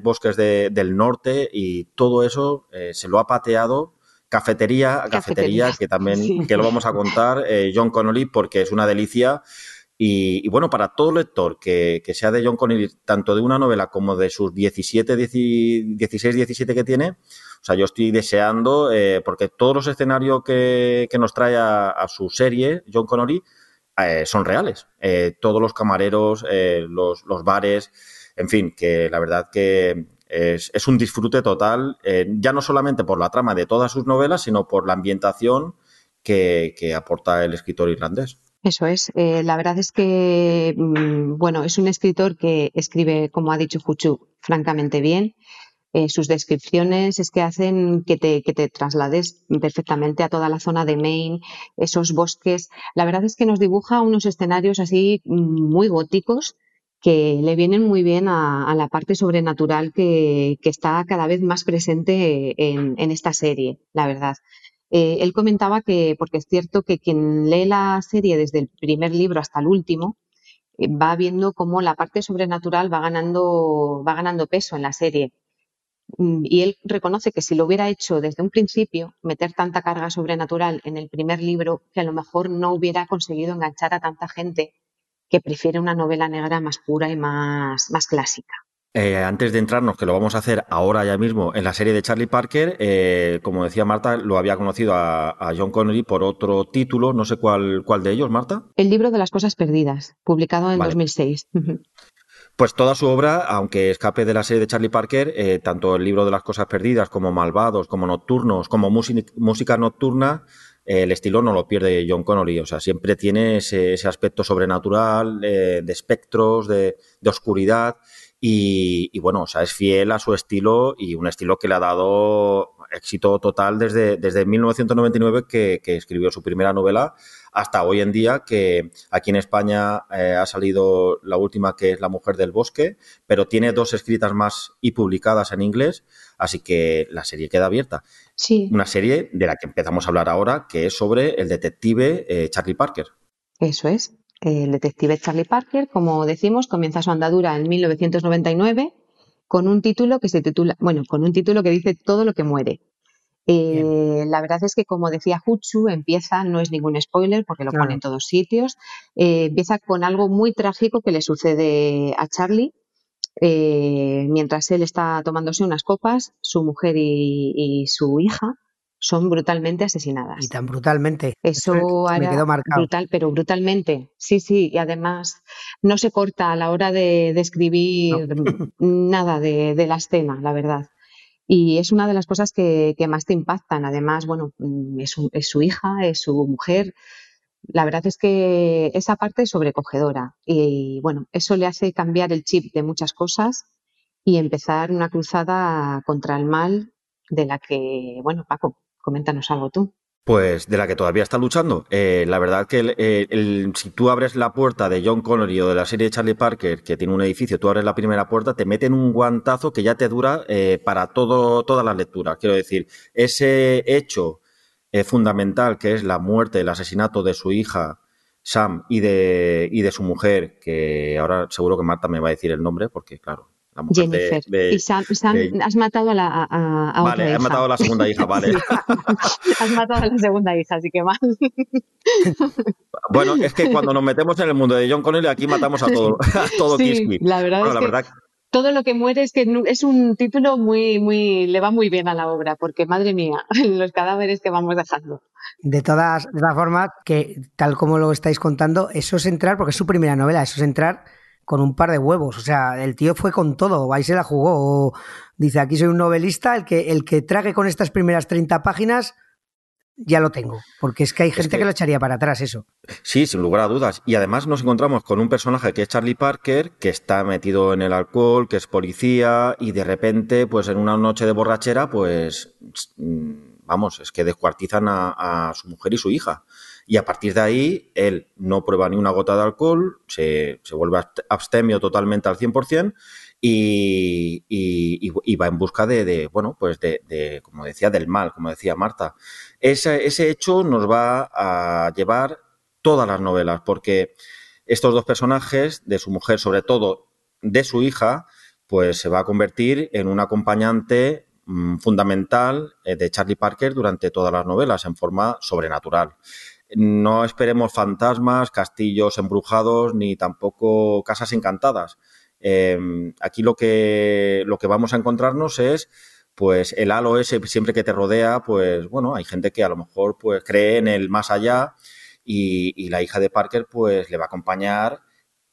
bosques del norte y todo eso se lo ha pateado cafetería a cafetería, que también que lo vamos a contar John Connolly porque es una delicia y, bueno, para todo lector que, sea de John Connolly, tanto de una novela como de sus 17, 16, 17 que tiene, o sea, yo estoy deseando, eh, porque todos los escenarios que, nos trae a, su serie, John Connolly, eh, son reales. Eh, todos los camareros, los, los, bares, en fin, que la verdad que es, un disfrute total, ya no solamente por la trama de todas sus novelas, sino por la ambientación que aporta el escritor irlandés. Eso es. Eh, la verdad es que, mm, bueno, es un escritor que escribe, como ha dicho Juchu, francamente bien. Eh, sus descripciones es que hacen que te, que te traslades perfectamente a toda la zona de Maine, esos bosques. La verdad es que nos dibuja unos escenarios así mm, muy góticos que le vienen muy bien a, la parte sobrenatural que, que, está cada vez más presente en, en esta serie, la verdad. Eh, él comentaba que, porque es cierto que quien lee la serie desde el primer libro hasta el último, eh, va viendo cómo la parte sobrenatural va ganando, va ganando peso en la serie. Mm, y él reconoce que si lo hubiera hecho desde un principio, meter tanta carga sobrenatural en el primer libro, que a lo mejor no hubiera conseguido enganchar a tanta gente que prefiere una novela negra más pura y más, más clásica. Eh, antes de entrarnos, que lo vamos a hacer ahora ya mismo en la serie de Charlie Parker, eh, como decía Marta, lo había conocido a, John Connery por otro título, no sé cuál, cuál de ellos, Marta. El libro de las cosas perdidas, publicado en 2006. Pues toda su obra, aunque escape de la serie de Charlie Parker, eh, tanto el libro de las cosas perdidas como Malvados, como Nocturnos, como música nocturna, el estilo no lo pierde John Connery, o sea, siempre tiene ese, aspecto sobrenatural, de espectros, de, de oscuridad. Y, bueno, o sea, es fiel a su estilo y un estilo que le ha dado éxito total desde, desde 1999 que, escribió su primera novela hasta hoy en día que aquí en España eh, ha salido la última que es La mujer del bosque, pero tiene dos escritas más y publicadas en inglés, así que la serie queda abierta. Sí. Una serie de la que empezamos a hablar ahora que es sobre el detective eh, Charlie Parker. Eso es. El detective Charlie Parker, como decimos, comienza su andadura en 1999 con un título que se titula, bueno, con un título que dice todo lo que muere. Eh, la verdad es que, como decía Huchu, empieza, no es ningún spoiler porque lo pone en todos sitios, eh, empieza con algo muy trágico que le sucede a Charlie. Eh, mientras él está tomándose unas copas, su mujer y, su hija son brutalmente asesinadas. Y tan brutalmente. Eso me quedó marcado. brutal, pero brutalmente. Sí, sí, y además no se corta a la hora de describir nada de, la escena, la verdad. Y es una de las cosas que, más te impactan. Además, bueno, mm, es, es, su hija, es su mujer. La verdad es que esa parte es sobrecogedora. Y bueno, eso le hace cambiar el chip de muchas cosas y empezar una cruzada contra el mal de la que, bueno, Paco, coméntanos algo tú. Pues de la que todavía está luchando. Eh, la verdad que el, si tú abres la puerta de John Connery o de la serie de Charlie Parker, que tiene un edificio, tú abres la primera puerta, te meten un guantazo que ya te dura eh, para todo, toda la lectura. Quiero decir, ese hecho eh, fundamental que es la muerte, el asesinato de su hija Sam y de su mujer, que ahora seguro que Marta me va a decir el nombre, porque claro, Jennifer. y Sam, has matado a la a, Vale, has matado a la segunda hija, vale. has matado a la segunda hija, así que mal. bueno, es que cuando nos metemos en el mundo de John Connelly, aquí matamos a todo, a todo sí, La verdad es que todo lo que muere es que es un título muy, muy, le va muy bien a la obra, porque madre mía, los cadáveres que vamos dejando. De todas, de todas formas, que tal como lo estáis contando, eso es entrar, porque es su primera novela, eso es entrar con un par de huevos. O sea, el tío fue con todo, ahí se la jugó. Dice, aquí soy un novelista, el que, el que trague con estas primeras 30 páginas, ya lo tengo. Porque es que hay gente que, lo echaría para atrás eso. Sí, sin lugar a dudas. Y además nos encontramos con un personaje que es Charlie Parker, que está metido en el alcohol, que es policía, y de repente, pues en una noche de borrachera, pues mm, vamos, es que descuartizan a su mujer y su hija. Y a partir de ahí, él no prueba ni una gota de alcohol, se, vuelve abstemio totalmente al 100% y, y, y va en busca de, bueno, pues de, como decía, del mal, como decía Marta. Ese, ese hecho nos va a llevar todas las novelas, porque estos dos personajes, de su mujer, sobre todo de su hija, pues se va a convertir en un acompañante mm, fundamental eh, de Charlie Parker durante todas las novelas en forma sobrenatural no esperemos fantasmas, castillos embrujados, ni tampoco casas encantadas. Em, aquí lo que, lo que vamos a encontrarnos es pues el halo ese siempre que te rodea, pues bueno, hay gente que a lo mejor pues cree en el más allá y, y la hija de Parker pues le va a acompañar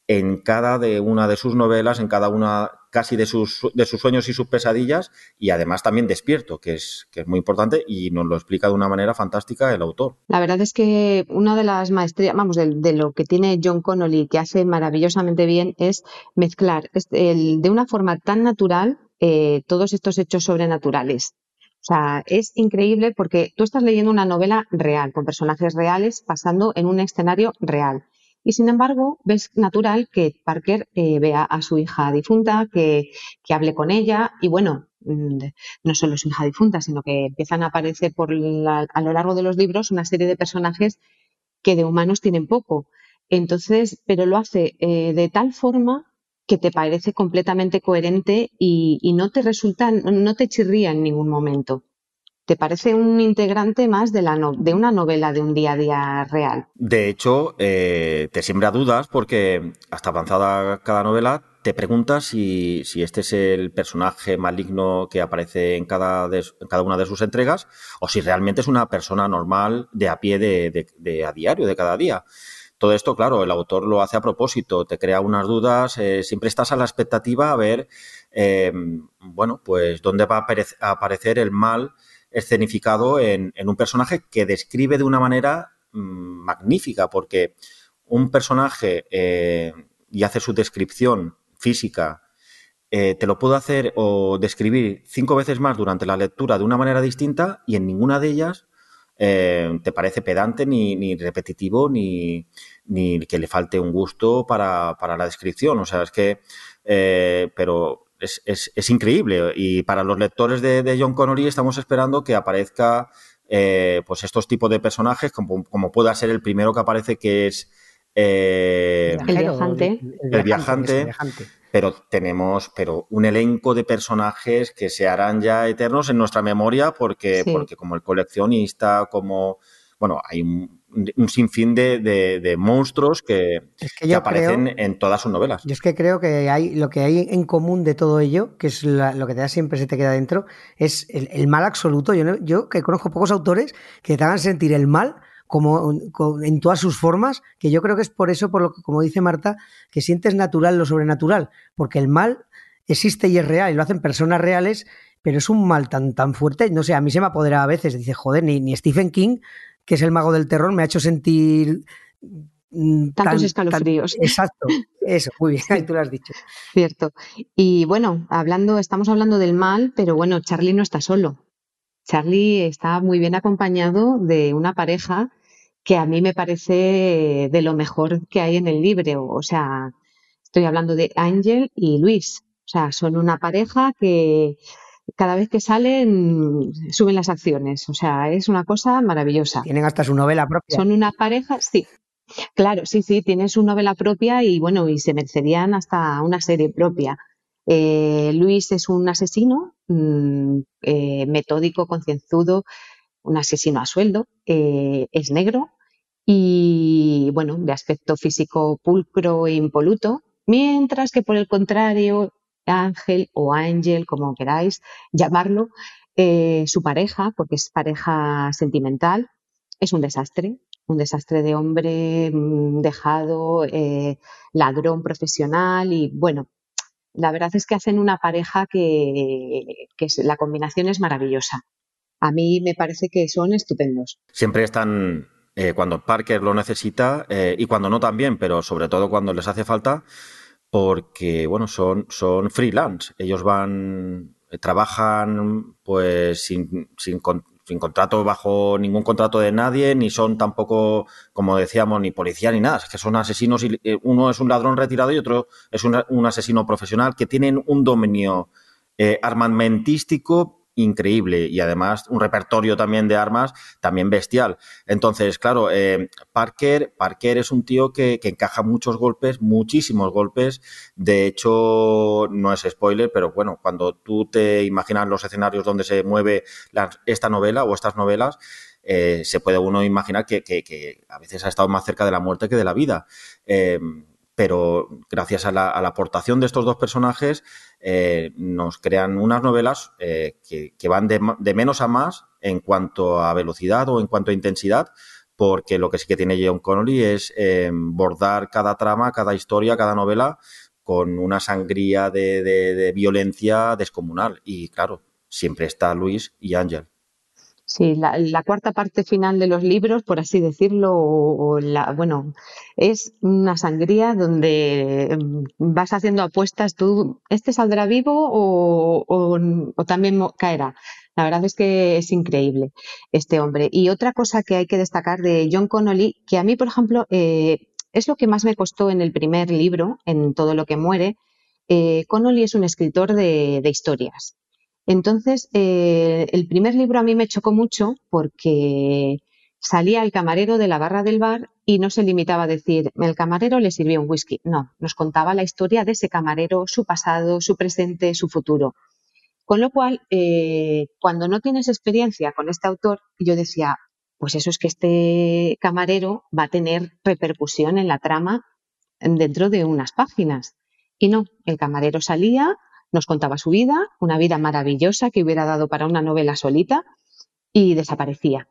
en cada de una de sus novelas, en cada una casi de sus, de sus sueños y sus pesadillas, y además también despierto, que es, que es muy importante y nos lo explica de una manera fantástica el autor. La verdad es que una de las maestrías, vamos, de, lo que tiene John Connolly que hace maravillosamente bien es mezclar de una forma tan natural eh, todos estos hechos sobrenaturales. O sea, es increíble porque tú estás leyendo una novela real, con personajes reales, pasando en un escenario real y sin embargo, ves natural que Parker eh, vea a su hija difunta, que, hable con ella y bueno, mm, no solo su hija difunta, sino que empiezan a aparecer por a lo largo de los libros una serie de personajes que de humanos tienen poco. Entonces, pero lo hace eh, de tal forma que te parece completamente coherente y, y no te resulta, no te chirría en ningún momento. ¿Te parece un integrante más de, la de una novela de un día a día real? De hecho, eh, te siembra dudas porque hasta avanzada cada novela te preguntas si, este es el personaje maligno que aparece en cada, en cada una de sus entregas o si realmente es una persona normal de a pie de, a diario, de cada día. Todo esto, claro, el autor lo hace a propósito, te crea unas dudas, eh, siempre estás a la expectativa a ver, eh, bueno, pues dónde va a aparecer el mal escenificado en, un personaje que describe de una manera mm, magnífica, porque un personaje eh, y hace su descripción física, eh, te lo puedo hacer o describir cinco veces más durante la lectura de una manera distinta y en ninguna de ellas eh, te parece pedante ni, repetitivo ni, ni, que le falte un gusto para, la descripción. O sea, es que, pero es, increíble. Y para los lectores de, John Connery estamos esperando que aparezca eh, pues estos tipos de personajes, como, pueda ser el primero que aparece, que es Eh, el viajante. El, viajante, Pero tenemos pero un elenco de personajes que se harán ya eternos en nuestra memoria porque, porque como el coleccionista, como... Bueno, hay un, sinfín de, monstruos que, aparecen en todas sus novelas. Yo es que creo que hay lo que hay en común de todo ello, que es lo que te da siempre se te queda dentro, es el, mal absoluto. Yo, yo que conozco pocos autores que te hagan sentir el mal como en todas sus formas, que yo creo que es por eso, por lo que, como dice Marta, que sientes natural lo sobrenatural, porque el mal existe y es real, y lo hacen personas reales, pero es un mal tan, tan fuerte, no sé, a mí se me apodera a veces, dice, joder, ni, ni Stephen King, que es el mago del terror, me ha hecho sentir mm, tantos escalofríos. exacto, eso, muy bien, tú lo has dicho. Cierto. Y bueno, hablando, estamos hablando del mal, pero bueno, Charlie no está solo. Charlie está muy bien acompañado de una pareja que a mí me parece de lo mejor que hay en el libro. O sea, estoy hablando de Ángel y Luis. O sea, son una pareja que cada vez que salen suben las acciones. O sea, es una cosa maravillosa. Tienen hasta su novela propia. Son una pareja, sí. Claro, sí, sí, tienen su novela propia y bueno, y se merecerían hasta una serie propia. Eh, Luis es un asesino mm, eh, metódico, concienzudo, un asesino a sueldo, eh, es negro y, bueno, de aspecto físico pulcro e impoluto, mientras que por el contrario, Ángel o Ángel, como queráis llamarlo, eh, su pareja, porque es pareja sentimental, es un desastre, un desastre de hombre mm, dejado, eh, ladrón profesional y bueno, la verdad es que hacen una pareja que, la combinación es maravillosa a mí me parece que son estupendos. Siempre están eh, cuando Parker lo necesita y cucuando no también, pero sobre todo cuando les hace falta, porque bueno, son, son freelance. Ellos van, eh, trabajan pues sin, sin, sin, contrato bajo ningún contrato de nadie, ni son tampoco, como decíamos, ni policía ni nada. Es que son asesinos y uno es un ladrón retirado y otro es un, un asesino profesional que tienen un dominio armamentístico increíble y además un repertorio también de armas también bestial. Entonces, claro, eh, Parker, Parker es un tío que, encaja muchos golpes, muchísimos golpes. De hecho, no es spoiler, pero bueno, cuando tú te imaginas los escenarios donde se mueve esta novela o estas novelas, eh, se puede uno imaginar que, a veces ha estado más cerca de la muerte que de la vida. Eh, pero gracias a la, aportación de estos dos personajes eh, nos crean unas novelas eh, que, van de, menos a más en cuanto a velocidad o en cuanto a intensidad, porque lo que sí que tiene John Connolly es eh, bordar cada trama, cada historia, cada novela con una sangría de violencia descomunal. Y claro, siempre está Luis y Ángel. Sí, la, cuarta parte final de los libros, por así decirlo, o, la, bueno, es una sangría donde mm, vas haciendo apuestas tú, ¿este saldrá vivo o, también caerá? La verdad es que es increíble este hombre. Y otra cosa que hay que destacar de John Connolly, que a mí, por ejemplo, eh, es lo que más me costó en el primer libro, en todo lo que muere. Eh, Connolly es un escritor de historias. Entonces, eh, el primer libro a mí me chocó mucho porque salía el camarero de la barra del bar y no se limitaba a decir, el camarero le sirvió un whisky. No, nos contaba la historia de ese camarero, su pasado, su presente, su futuro. Con lo cual, eh, cuando no tienes experiencia con este autor, yo decía, pues eso es que este camarero va a tener repercusión en la trama dentro de unas páginas. Y no, el camarero salía, nos contaba su vida, una vida maravillosa que hubiera dado para una novela solita, y desaparecía.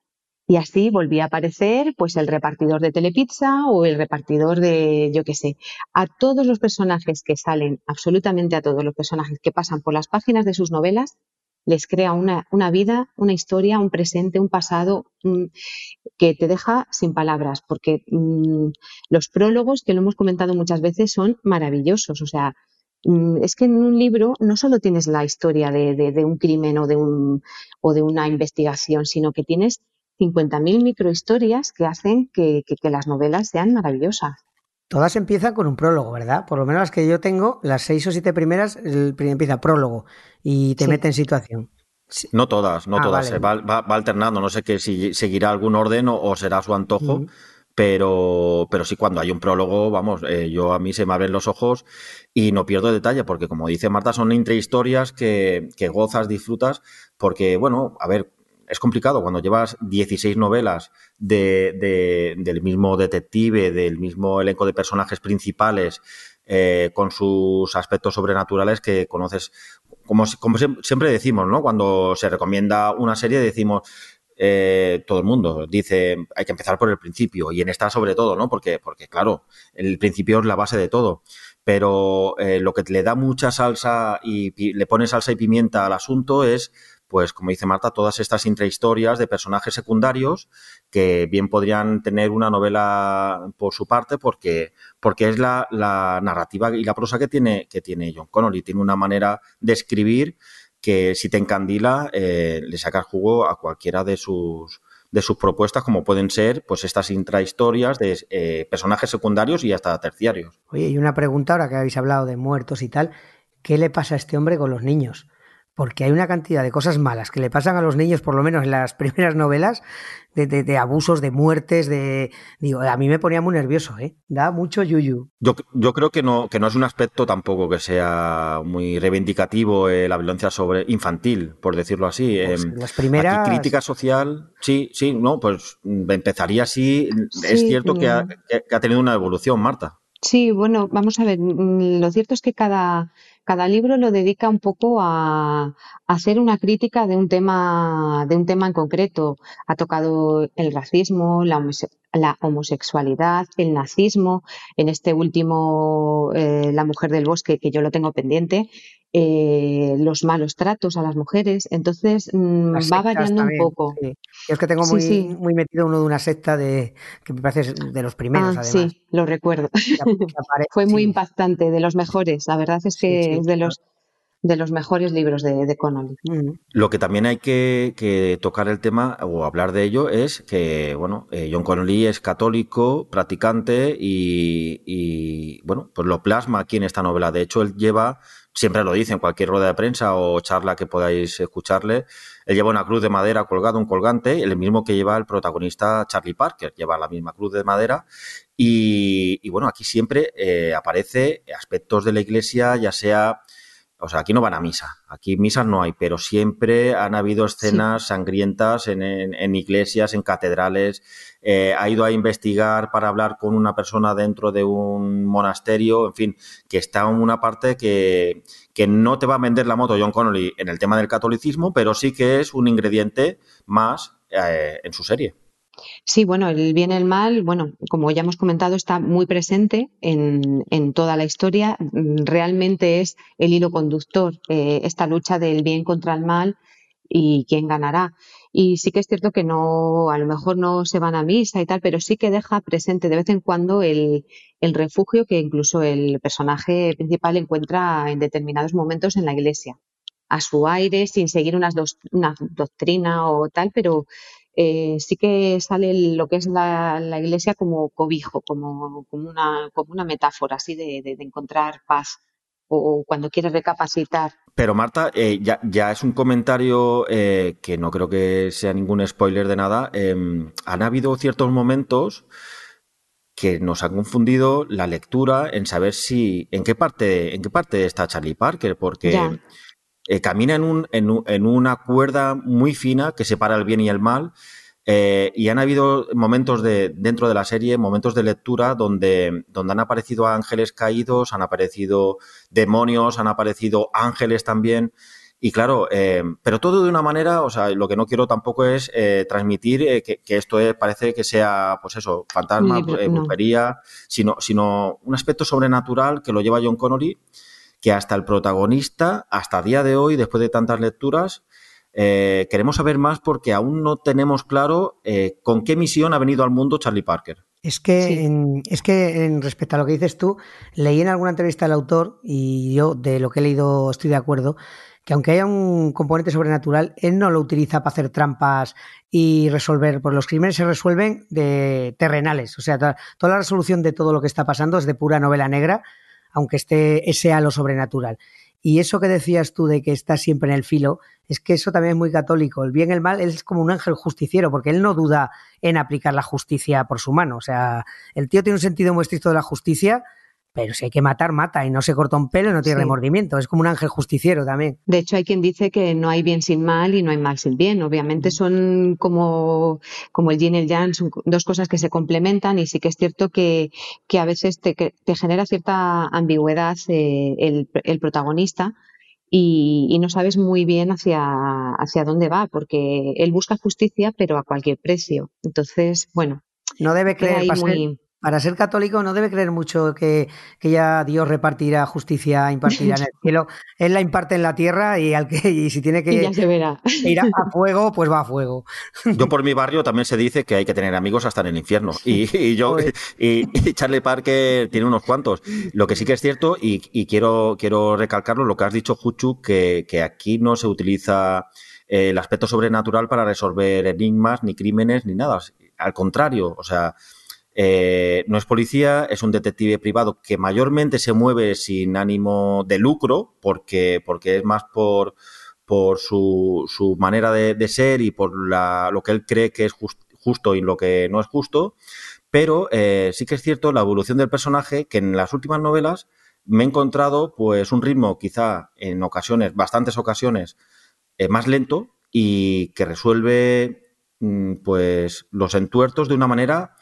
Y así volvía a aparecer pues el repartidor de telepizza o el repartidor de, yo qué sé, a todos los personajes que salen, absolutamente a todos los personajes que pasan por las páginas de sus novelas, les crea una, vida, una historia, un presente, un pasado mm, que te deja sin palabras, porque mm, los prólogos, que lo hemos comentado muchas veces, son maravillosos. O sea, es que en un libro no solo tienes la historia de, un crimen o de, un, o de una investigación, sino que tienes 50.000 microhistorias que hacen que, las novelas sean maravillosas. Todas empiezan con un prólogo, ¿verdad? Por lo menos las que yo tengo, las seis o siete primeras, el, empieza prólogo y te mete en situación. No todas, no ah, todas. Va, alternando. No sé que si seguirá algún orden o, será su antojo pero, pero sí cuando hay un prólogo, vamos, eh, yo a mí se me abren los ojos y no pierdo detalle, porque como dice Marta, son intrahistorias que, que gozas, disfrutas, porque, bueno, a ver, es complicado cuando llevas 16 novelas de, del mismo detective, del mismo elenco de personajes principales, eh, con sus aspectos sobrenaturales que conoces, como, como siempre decimos, ¿no? Cuando se recomienda una serie decimos, eh, todo el mundo dice hay que empezar por el principio y en esta sobre todo, ¿no? Porque, porque claro, el principio es la base de todo. Pero eh, lo que le da mucha salsa y le pone salsa y pimienta al asunto es pues como dice Marta, todas estas intrahistorias de personajes secundarios que bien podrían tener una novela por su parte porque, porque es la, narrativa y la prosa que tiene, que tiene John Connolly. Tiene una manera de escribir que si te encandila eh, le sacas jugo a cualquiera de sus de sus propuestas como pueden ser pues estas intrahistorias de eh, personajes secundarios y hasta terciarios. Oye, y una pregunta ahora que habéis hablado de muertos y tal, ¿qué le pasa a este hombre con los niños? Porque hay una cantidad de cosas malas que le pasan a los niños, por lo menos en las primeras novelas, de, abusos, de muertes, de... Digo, a mí me ponía muy nervioso, ¿eh? Da mucho yuyu. Yo, yo creo que no, que no es un aspecto tampoco que sea muy reivindicativo eh, la violencia sobre infantil, por decirlo así. Pues em, las primeras... crítica social, sí, sí, no, pues empezaría así. es cierto que ha, que ha tenido una evolución, Marta. Sí, bueno, vamos a ver, mm, lo cierto es que cada cada libro lo dedica un poco a, hacer una crítica de un tema, de un tema en concreto. Ha tocado el racismo, la, homosexualidad, el nazismo, en este último eh, La mujer del bosque, que yo lo tengo pendiente, eh, los malos tratos a las mujeres. Entonces mm, va variando un poco. Yo es que tengo muy, muy metido uno de una secta de que me parece de los primeros. Ah, sí, lo recuerdo. Fue muy impactante, de los mejores. La verdad es que es de los de los mejores libros de, de Connolly. Lo que también hay que, tocar el tema o hablar de ello es que, bueno, eh, John Connolly es católico, practicante y, y, bueno, pues lo plasma aquí en esta novela. De hecho, él lleva siempre lo dice en cualquier rueda de prensa o charla que podáis escucharle, él lleva una cruz de madera colgada, un colgante, el mismo que lleva el protagonista Charlie Parker, lleva la misma cruz de madera y, bueno, aquí siempre eh, aparece aspectos de la iglesia, ya sea o sea, aquí no van a misa, aquí misas no hay, pero siempre han habido escenas sangrientas en, iglesias, en catedrales. Eh, ha ido a investigar para hablar con una persona dentro de un monasterio, en fin, que está en una parte que, que no te va a vender la moto John Connolly en el tema del catolicismo, pero sí que es un ingrediente más eh, en su serie. Sí, bueno, el bien y el mal, bueno, como ya hemos comentado, está muy presente en, en toda la historia. Realmente es el hilo conductor, eh, esta lucha del bien contra el mal y quién ganará. Y sí que es cierto que no, a lo mejor no se van a misa y tal, pero sí que deja presente de vez en cuando el, el refugio que incluso el personaje principal encuentra en determinados momentos en la iglesia a su aire, sin seguir una doctrina o tal, pero eh, sí que sale lo que es la, iglesia como cobijo, como, como, una, como una metáfora así de, encontrar paz o cuando quieres recapacitar. Pero Marta, eh, ya, ya, es un comentario eh, que no creo que sea ningún spoiler de nada. Em, han habido ciertos momentos que nos han confundido la lectura en saber si en qué parte en qué parte está Charlie Parker, porque eh, camina en, un, en, una cuerda muy fina que separa el bien y el mal. Eh, y han habido momentos de, dentro de la serie, momentos de lectura donde, donde han aparecido ángeles caídos, han aparecido demonios, han aparecido ángeles también. Y claro, eh, pero todo de una manera, o sea, lo que no quiero tampoco es transmitir que, esto parece que sea, pues eso, fantasma, brujería, sino, sino un aspecto sobrenatural que lo lleva John Connolly que hasta el protagonista, hasta día de hoy, después de tantas lecturas, eh, queremos saber más porque aún no tenemos claro eh, con qué misión ha venido al mundo Charlie Parker. Es que, en, es que en respecto a lo que dices tú, leí en alguna entrevista al autor y yo de lo que he leído estoy de acuerdo, que aunque haya un componente sobrenatural, él no lo utiliza para hacer trampas y resolver, pues los crímenes se resuelven de terrenales, o sea, toda la resolución de todo lo que está pasando es de pura novela negra aunque esté sea lo sobrenatural. Y eso que decías tú de que está siempre en el filo, es que eso también es muy católico. El bien y el mal, él es como un ángel justiciero, porque él no duda en aplicar la justicia por su mano. O sea, el tío tiene un sentido muy estricto de la justicia, pero si hay que matar, mata y no se corta un pelo, no tiene Sí. remordimiento. Es como un ángel justiciero también. De hecho, hay quien dice que no hay bien sin mal y no hay mal sin bien. Obviamente son como, como el yin y el yang, son dos cosas que se complementan y sí que es cierto que, que a veces te, que te genera cierta ambigüedad eh, el, el protagonista y, y no sabes muy bien hacia, hacia dónde va, porque él busca justicia, pero a cualquier precio. Entonces, bueno, No debe creer, muy... para ser católico, no debe creer mucho que, que ya Dios repartirá justicia, impartirá en el cielo. Él la imparte en la tierra y, al que, y si tiene Y que ya se verá. ir a, a fuego, pues va a fuego. Yo por mi barrio también se dice que hay que tener amigos hasta en el infierno. Y, y yo Joder. y, y Charlie Parker tiene unos cuantos. Lo que sí que es cierto, y, y quiero, quiero recalcarlo, lo que has dicho, Juchu, que, que aquí no se utiliza eh, el aspecto sobrenatural para resolver enigmas, ni crímenes, ni nada. Al contrario, o sea, eh, no es policía, es un detective privado que mayormente se mueve sin ánimo de lucro, porque, porque es más por, por su, su manera de, ser y por la, lo que él cree que es just- justo y lo que no es justo. Pero eh, sí que es cierto la evolución del personaje, que en las últimas novelas me he encontrado pues un ritmo quizá en ocasiones, bastantes ocasiones, eh, más lento y que resuelve mm, pues los entuertos de una manera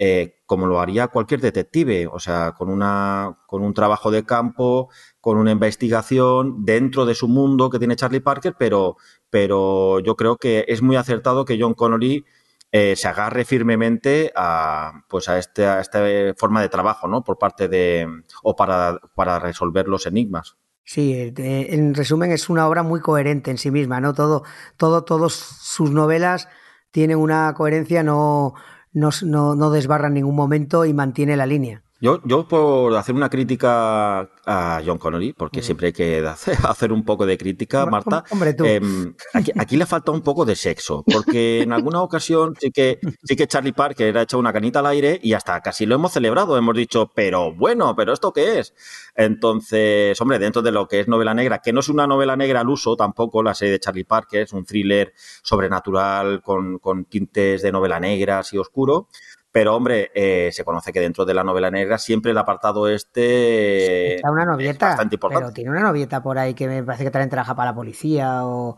eh, como lo haría cualquier detective, o sea, con, una, con un trabajo de campo, con una investigación dentro de su mundo que tiene Charlie Parker, pero, pero yo creo que es muy acertado que John Connolly eh, se agarre firmemente a, pues a, este, esta forma de trabajo, ¿no? Por parte de, o para, para resolver los enigmas. Sí, eh, en resumen es una obra muy coherente en sí misma, ¿no? Todo, todo, todos sus novelas tienen una coherencia, no, no, no, no desbarra en ningún momento y mantiene la línea. Yo, yo por hacer una crítica a John Connery, porque siempre hay que hacer, un poco de crítica, Marta, hombre, tú. em, aquí, aquí le falta un poco de sexo, porque en alguna ocasión sí que, sí que Charlie Parker ha hecho una canita al aire y hasta casi lo hemos celebrado, hemos dicho, pero bueno, pero ¿esto qué es? Entonces, hombre, dentro de lo que es novela negra, que no es una novela negra al uso tampoco, la serie de Charlie Parker, es un thriller sobrenatural con, con tintes de novela negra así oscuro, pero, hombre, eh, se conoce que dentro de la novela negra siempre el apartado este Está una es novieta, bastante importante. pero tiene una novieta por ahí que me parece que también trabaja para la policía o...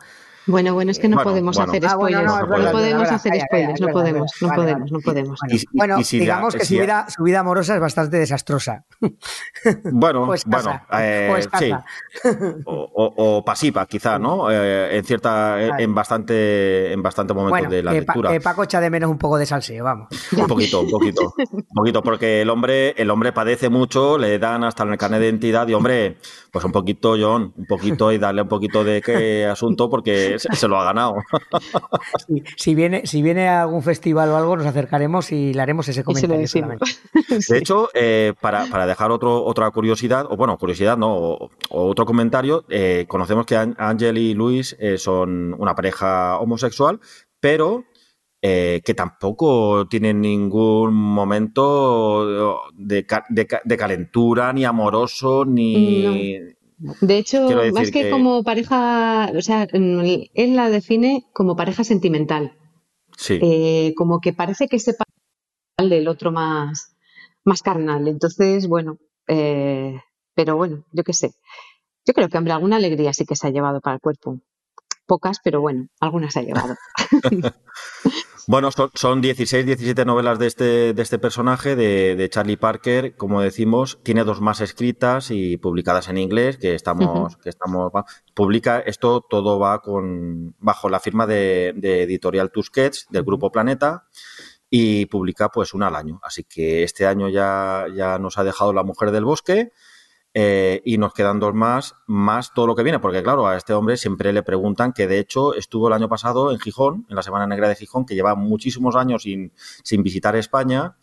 Bueno, bueno, es que no Bueno, podemos bueno. hacer Ah, bueno, spoilers. no, podemos verdad, hacer spoilers, no podemos, no verdad. podemos, no podemos. Bueno, Y si- la- digamos que si- su, vida, su vida amorosa es bastante desastrosa. Bueno, O escasa, bueno, eh, o sí. O, o- o pasiva, quizá, ¿no? Eh, en cierta, Vale. en bastante, en bastante momento Bueno, de la que, Pa- lectura. que Paco echa de menos un poco de salseo, vamos. Un poquito, un poquito, un poquito, porque el hombre, el hombre padece mucho, le dan hasta en el carnet de identidad y hombre, pues un poquito, John, un poquito y darle un poquito de qué asunto porque se, lo ha ganado. Si, si viene, si viene a algún festival o algo, nos acercaremos y le haremos ese comentario solamente. De hecho, eh, para, para dejar otro, otra curiosidad, o bueno, curiosidad no, o, o otro comentario, eh, conocemos que Ángel y Luis eh, son una pareja homosexual, pero eh, que tampoco tienen ningún momento de, de calentura, ni amoroso, ni... De hecho, más que, que- como pareja, o sea, él la define como pareja sentimental. Sí. Eh, como que parece que se parece del otro más, más carnal. Entonces, bueno, eh, pero bueno, yo qué sé. Yo creo que, hombre, alguna alegría sí que se ha llevado para el cuerpo. Pocas, pero bueno, algunas se ha llevado. Bueno, son, son 16, 17 novelas de este, de este personaje, de, de Charlie Parker, como decimos, tiene dos más escritas y publicadas en inglés, que estamos, que estamos, publica, esto todo va con, bajo la firma de, de editorial Tusquets, del Grupo Planeta, y publica pues una al año. Así que este año ya, ya nos ha dejado La Mujer del Bosque, eh, y nos quedan dos más, más todo lo que viene, porque claro, a este hombre siempre le preguntan que de hecho estuvo el año pasado en Gijón, en la Semana Negra de Gijón, que lleva muchísimos años sin, sin visitar España,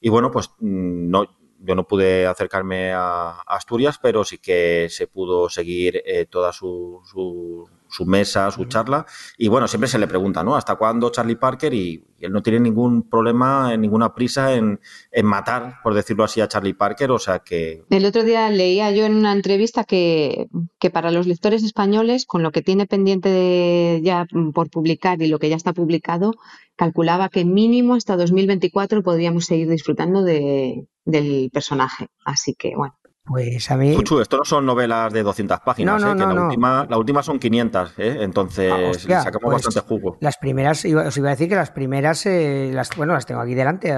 y bueno, pues mm, no, yo no pude acercarme a Asturias, pero sí que se pudo seguir eh, toda su, su, su mesa, su charla. Y bueno, siempre se le pregunta, ¿no? ¿Hasta cuándo Charlie Parker? Y, él no tiene ningún problema, ninguna prisa en, matar, por decirlo así, a Charlie Parker. O sea que. El otro día leía yo en una entrevista que, que para los lectores españoles, con lo que tiene pendiente ya por publicar y lo que ya está publicado, calculaba que mínimo hasta 2024 podríamos seguir disfrutando de, del personaje. Así que, bueno. Pues a mí. Chuchu, esto no son novelas de 200 páginas, ¿eh? que la, Última, la última son 500, ¿eh? entonces ah, sacamos pues bastante jugo. Las primeras, os iba a decir que las primeras, eh, las, bueno, las tengo aquí delante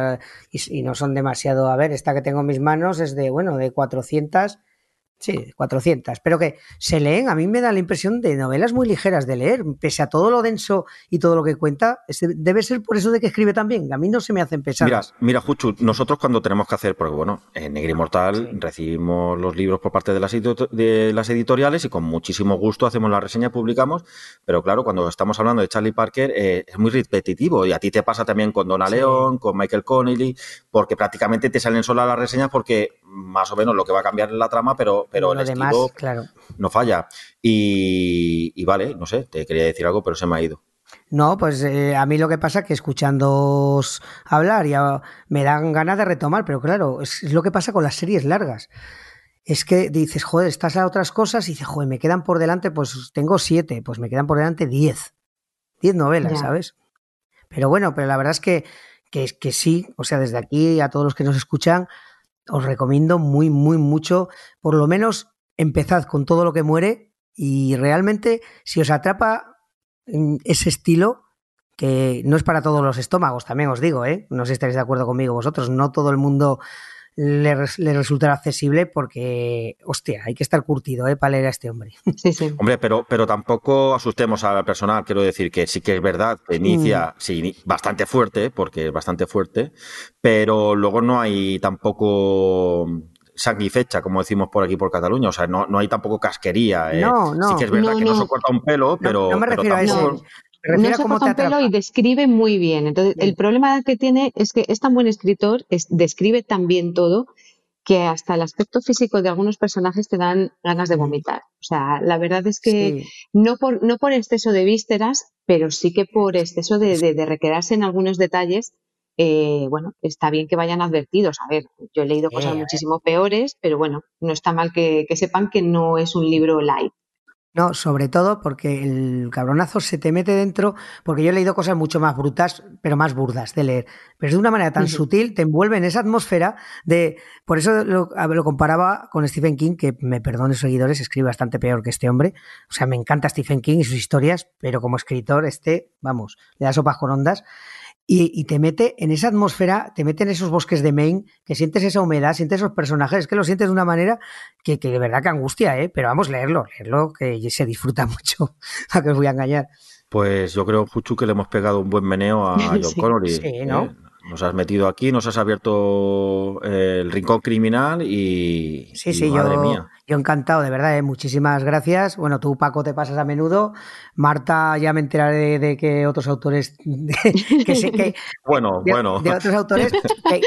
y, y, no son demasiado. A ver, esta que tengo en mis manos es de, bueno, de 400 Sí, 400. Pero que se leen, a mí me da la impresión de novelas muy ligeras de leer, pese a todo lo denso y todo lo que cuenta. Debe ser por eso de que escribe también. A mí no se me hacen pesadas. Mira, mira, Juchu, nosotros cuando tenemos que hacer, porque bueno, en Negri Mortal recibimos los libros por parte de las, de las editoriales y con muchísimo gusto hacemos la reseña y publicamos. Pero claro, cuando estamos hablando de Charlie Parker, eh, es muy repetitivo. Y a ti te pasa también con Donna León, con Michael Connelly, porque prácticamente te salen solas las reseñas porque más o menos lo que va a cambiar es la trama, pero, pero el estilo claro. no falla. Y, vale, no sé, te quería decir algo, pero se me ha ido. No, pues eh, a mí lo que pasa es que escuchándoos hablar ya me dan ganas de retomar, pero claro, es, lo que pasa con las series largas. Es que dices, joder, estás a otras cosas y dices, joder, me quedan por delante, pues tengo siete, pues me quedan por delante diez. Diez novelas, ¿sabes? Pero bueno, pero la verdad es que, que, que sí, o sea, desde aquí a todos los que nos escuchan, os recomiendo muy, muy mucho, por lo menos empezad con todo lo que muere y realmente si os atrapa ese estilo, que no es para todos los estómagos, también os digo, ¿eh? no sé si estaréis de acuerdo conmigo vosotros, no todo el mundo le, resultará accesible porque, hostia, hay que estar curtido ¿eh? para leer a este hombre. Sí, sí. Hombre, pero, pero tampoco asustemos al personal, quiero decir que sí que es verdad que inicia mm. bastante fuerte, porque es bastante fuerte, pero luego no hay tampoco fecha como decimos por aquí por Cataluña. O sea, no, no hay tampoco casquería. ¿eh? No, no. Sí que es verdad que no. se corta un pelo, pero. No, me refiero a eso no se corta un pelo y describe muy bien. Entonces, el problema que tiene es que es tan buen escritor, describe tan bien todo, que hasta el aspecto físico de algunos personajes te dan ganas de vomitar. O sea, la verdad es que no, por, no por exceso de vísceras, pero sí que por exceso de, de, recrearse en algunos detalles. Eh, bueno, está bien que vayan advertidos. A ver, yo he leído cosas muchísimo peores, pero bueno, no está mal que, que sepan que no es un libro light. No, sobre todo porque el cabronazo se te mete dentro, porque yo he leído cosas mucho más brutas, pero más burdas de leer, pero de una manera tan sutil, te envuelve en esa atmósfera de... Por eso lo, lo, comparaba con Stephen King, que me perdone seguidores, escribe bastante peor que este hombre. O sea, me encanta Stephen King y sus historias, pero como escritor, este, vamos, le da sopas con ondas y, te mete en esa atmósfera, te mete en esos bosques de Maine, que sientes esa humedad, sientes esos personajes, que lo sientes de una manera que, de verdad que angustia, ¿eh? Pero vamos, leerlo, leerlo, que se disfruta mucho, a que os voy a engañar. Pues yo creo, Fuchu, que le hemos pegado un buen meneo a John Connery. Sí, ¿no? ¿eh? Nos has metido aquí, nos has abierto el rincón criminal y, sí, sí, madre yo, mía. Yo encantado, de verdad, ¿eh? muchísimas gracias. Bueno, tú, Paco, te pasas a menudo. Marta, ya me enteraré de que otros autores. que, sé que, bueno, bueno. De otros autores que,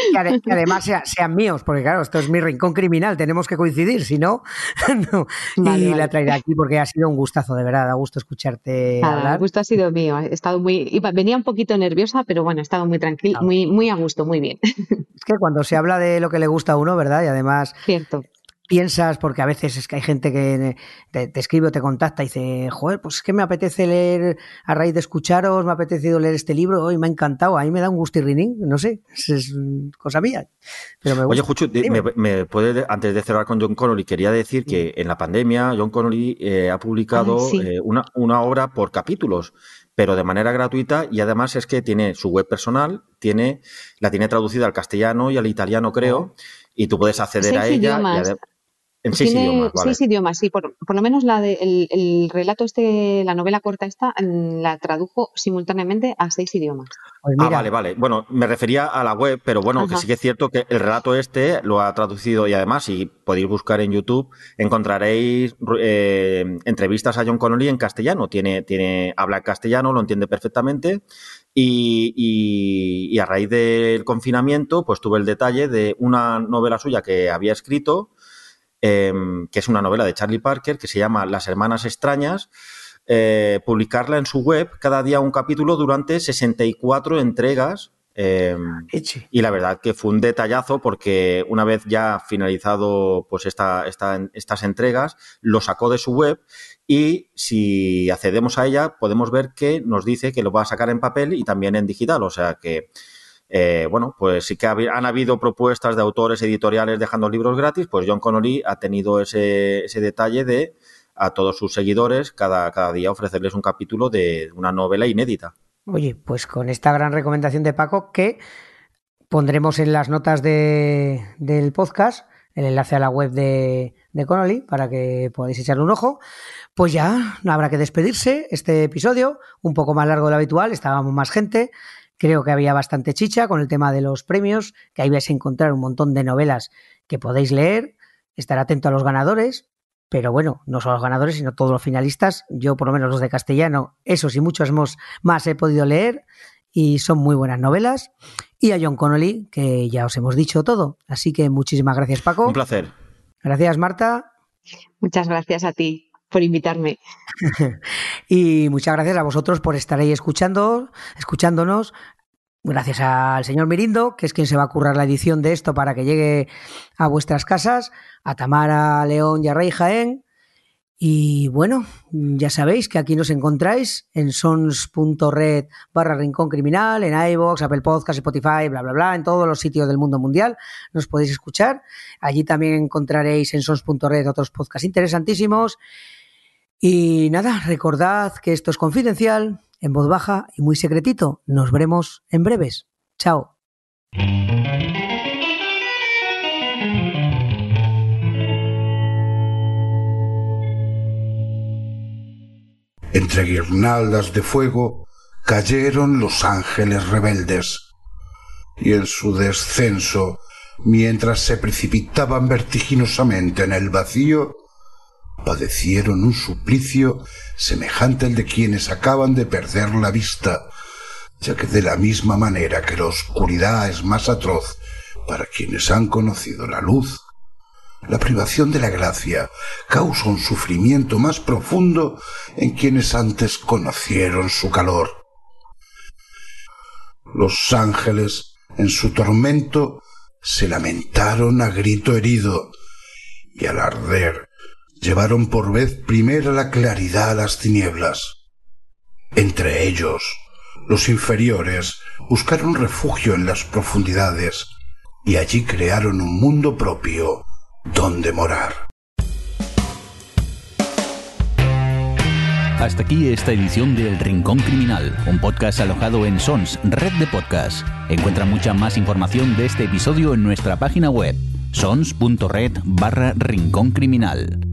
además sean míos, porque claro, esto es mi rincón criminal, tenemos que coincidir, si no. y la traeré aquí porque ha sido un gustazo, de verdad, da gusto escucharte hablar. El gusto ha sido mío, he estado muy. Venía un poquito nerviosa, pero bueno, he estado muy tranquila, muy, muy a gusto, muy bien. Es que cuando se habla de lo que le gusta a uno, ¿verdad? Y además. Cierto piensas, porque a veces es que hay gente que te, escribe o te contacta y dice, joder, pues es que me apetece leer, a raíz de escucharos, me ha apetecido leer este libro, hoy me ha encantado, a mí me da un gustirrinín, no sé, es, cosa mía. Pero Oye, Juchu, me, puede, antes de cerrar con John Connolly, quería decir que en la pandemia John Connolly eh, ha publicado ah, eh, una, una obra por capítulos pero de manera gratuita y además es que tiene su web personal, tiene la tiene traducida al castellano y al italiano, creo, y tú puedes acceder a ella. En seis idiomas, Seis idiomas, sí. Por, lo menos la de, el, relato este, la novela corta esta, la tradujo simultáneamente a seis idiomas. Pues ah, vale, vale. Bueno, me refería a la web, pero bueno, que sí que es cierto que el relato este lo ha traducido y además, si podéis buscar en YouTube, encontraréis eh, entrevistas a John Connolly en castellano. Tiene, tiene, habla castellano, lo entiende perfectamente. Y, y, y a raíz del confinamiento, pues tuve el detalle de una novela suya que había escrito Em, que es una novela de Charlie Parker que se llama Las Hermanas Extrañas. eh, publicarla en su web cada día un capítulo durante 64 entregas. Eh, y la verdad que fue un detallazo porque una vez ya finalizado pues esta, estas entregas, lo sacó de su web y si accedemos a ella podemos ver que nos dice que lo va a sacar en papel y también en digital. O sea que, eh, bueno, pues sí que han habido propuestas de autores editoriales dejando libros gratis, pues John Connolly ha tenido ese, ese detalle de a todos sus seguidores cada, día ofrecerles un capítulo de una novela inédita. Oye, pues con esta gran recomendación de Paco que pondremos en las notas de, del podcast el enlace a la web de, de Connolly para que podáis echarle un ojo. Pues ya no habrá que despedirse. Este episodio, un poco más largo de lo habitual, estábamos más gente. Creo que había bastante chicha con el tema de los premios, que ahí vais a encontrar un montón de novelas que podéis leer. Estar atento a los ganadores, pero bueno, no solo los ganadores, sino todos los finalistas. Yo, por lo menos los de castellano, esos y muchos más he podido leer y son muy buenas novelas. Y a John Connolly, que ya os hemos dicho todo. Así que muchísimas gracias, Paco. Un placer. Gracias, Marta. Muchas gracias a ti por invitarme. y muchas gracias a vosotros por estar ahí escuchando, escuchándonos. Gracias al señor Mirindo, que es quien se va a currar la edición de esto para que llegue a vuestras casas, a Tamara, León y a Rey Jaén. Y bueno, ya sabéis que aquí nos encontráis en sons.red barra rincón criminal, en iVoox, Apple Podcast, Spotify, bla, bla, bla, en todos los sitios del mundo mundial nos podéis escuchar. Allí también encontraréis en sons.red otros podcasts interesantísimos. Y nada, recordad que esto es confidencial, en voz baja y muy secretito. Nos veremos en breves. Chao. Entre guirnaldas de fuego cayeron los ángeles rebeldes, y en su descenso, mientras se precipitaban vertiginosamente en el vacío, padecieron un suplicio semejante al de quienes acaban de perder la vista, ya que de la misma manera que la oscuridad es más atroz para quienes han conocido la luz, la privación de la gracia causa un sufrimiento más profundo en quienes antes conocieron su calor. Los ángeles, en su tormento, se lamentaron a grito herido, y al arder llevaron por vez primera la claridad a las tinieblas. Entre ellos, los inferiores buscaron refugio en las profundidades y allí crearon un mundo propio donde morar. Hasta aquí esta edición de El Rincón Criminal, un podcast alojado en Sons, red de podcast. Encuentra mucha más información de este episodio en nuestra página web, sons.red barra Rincón Criminal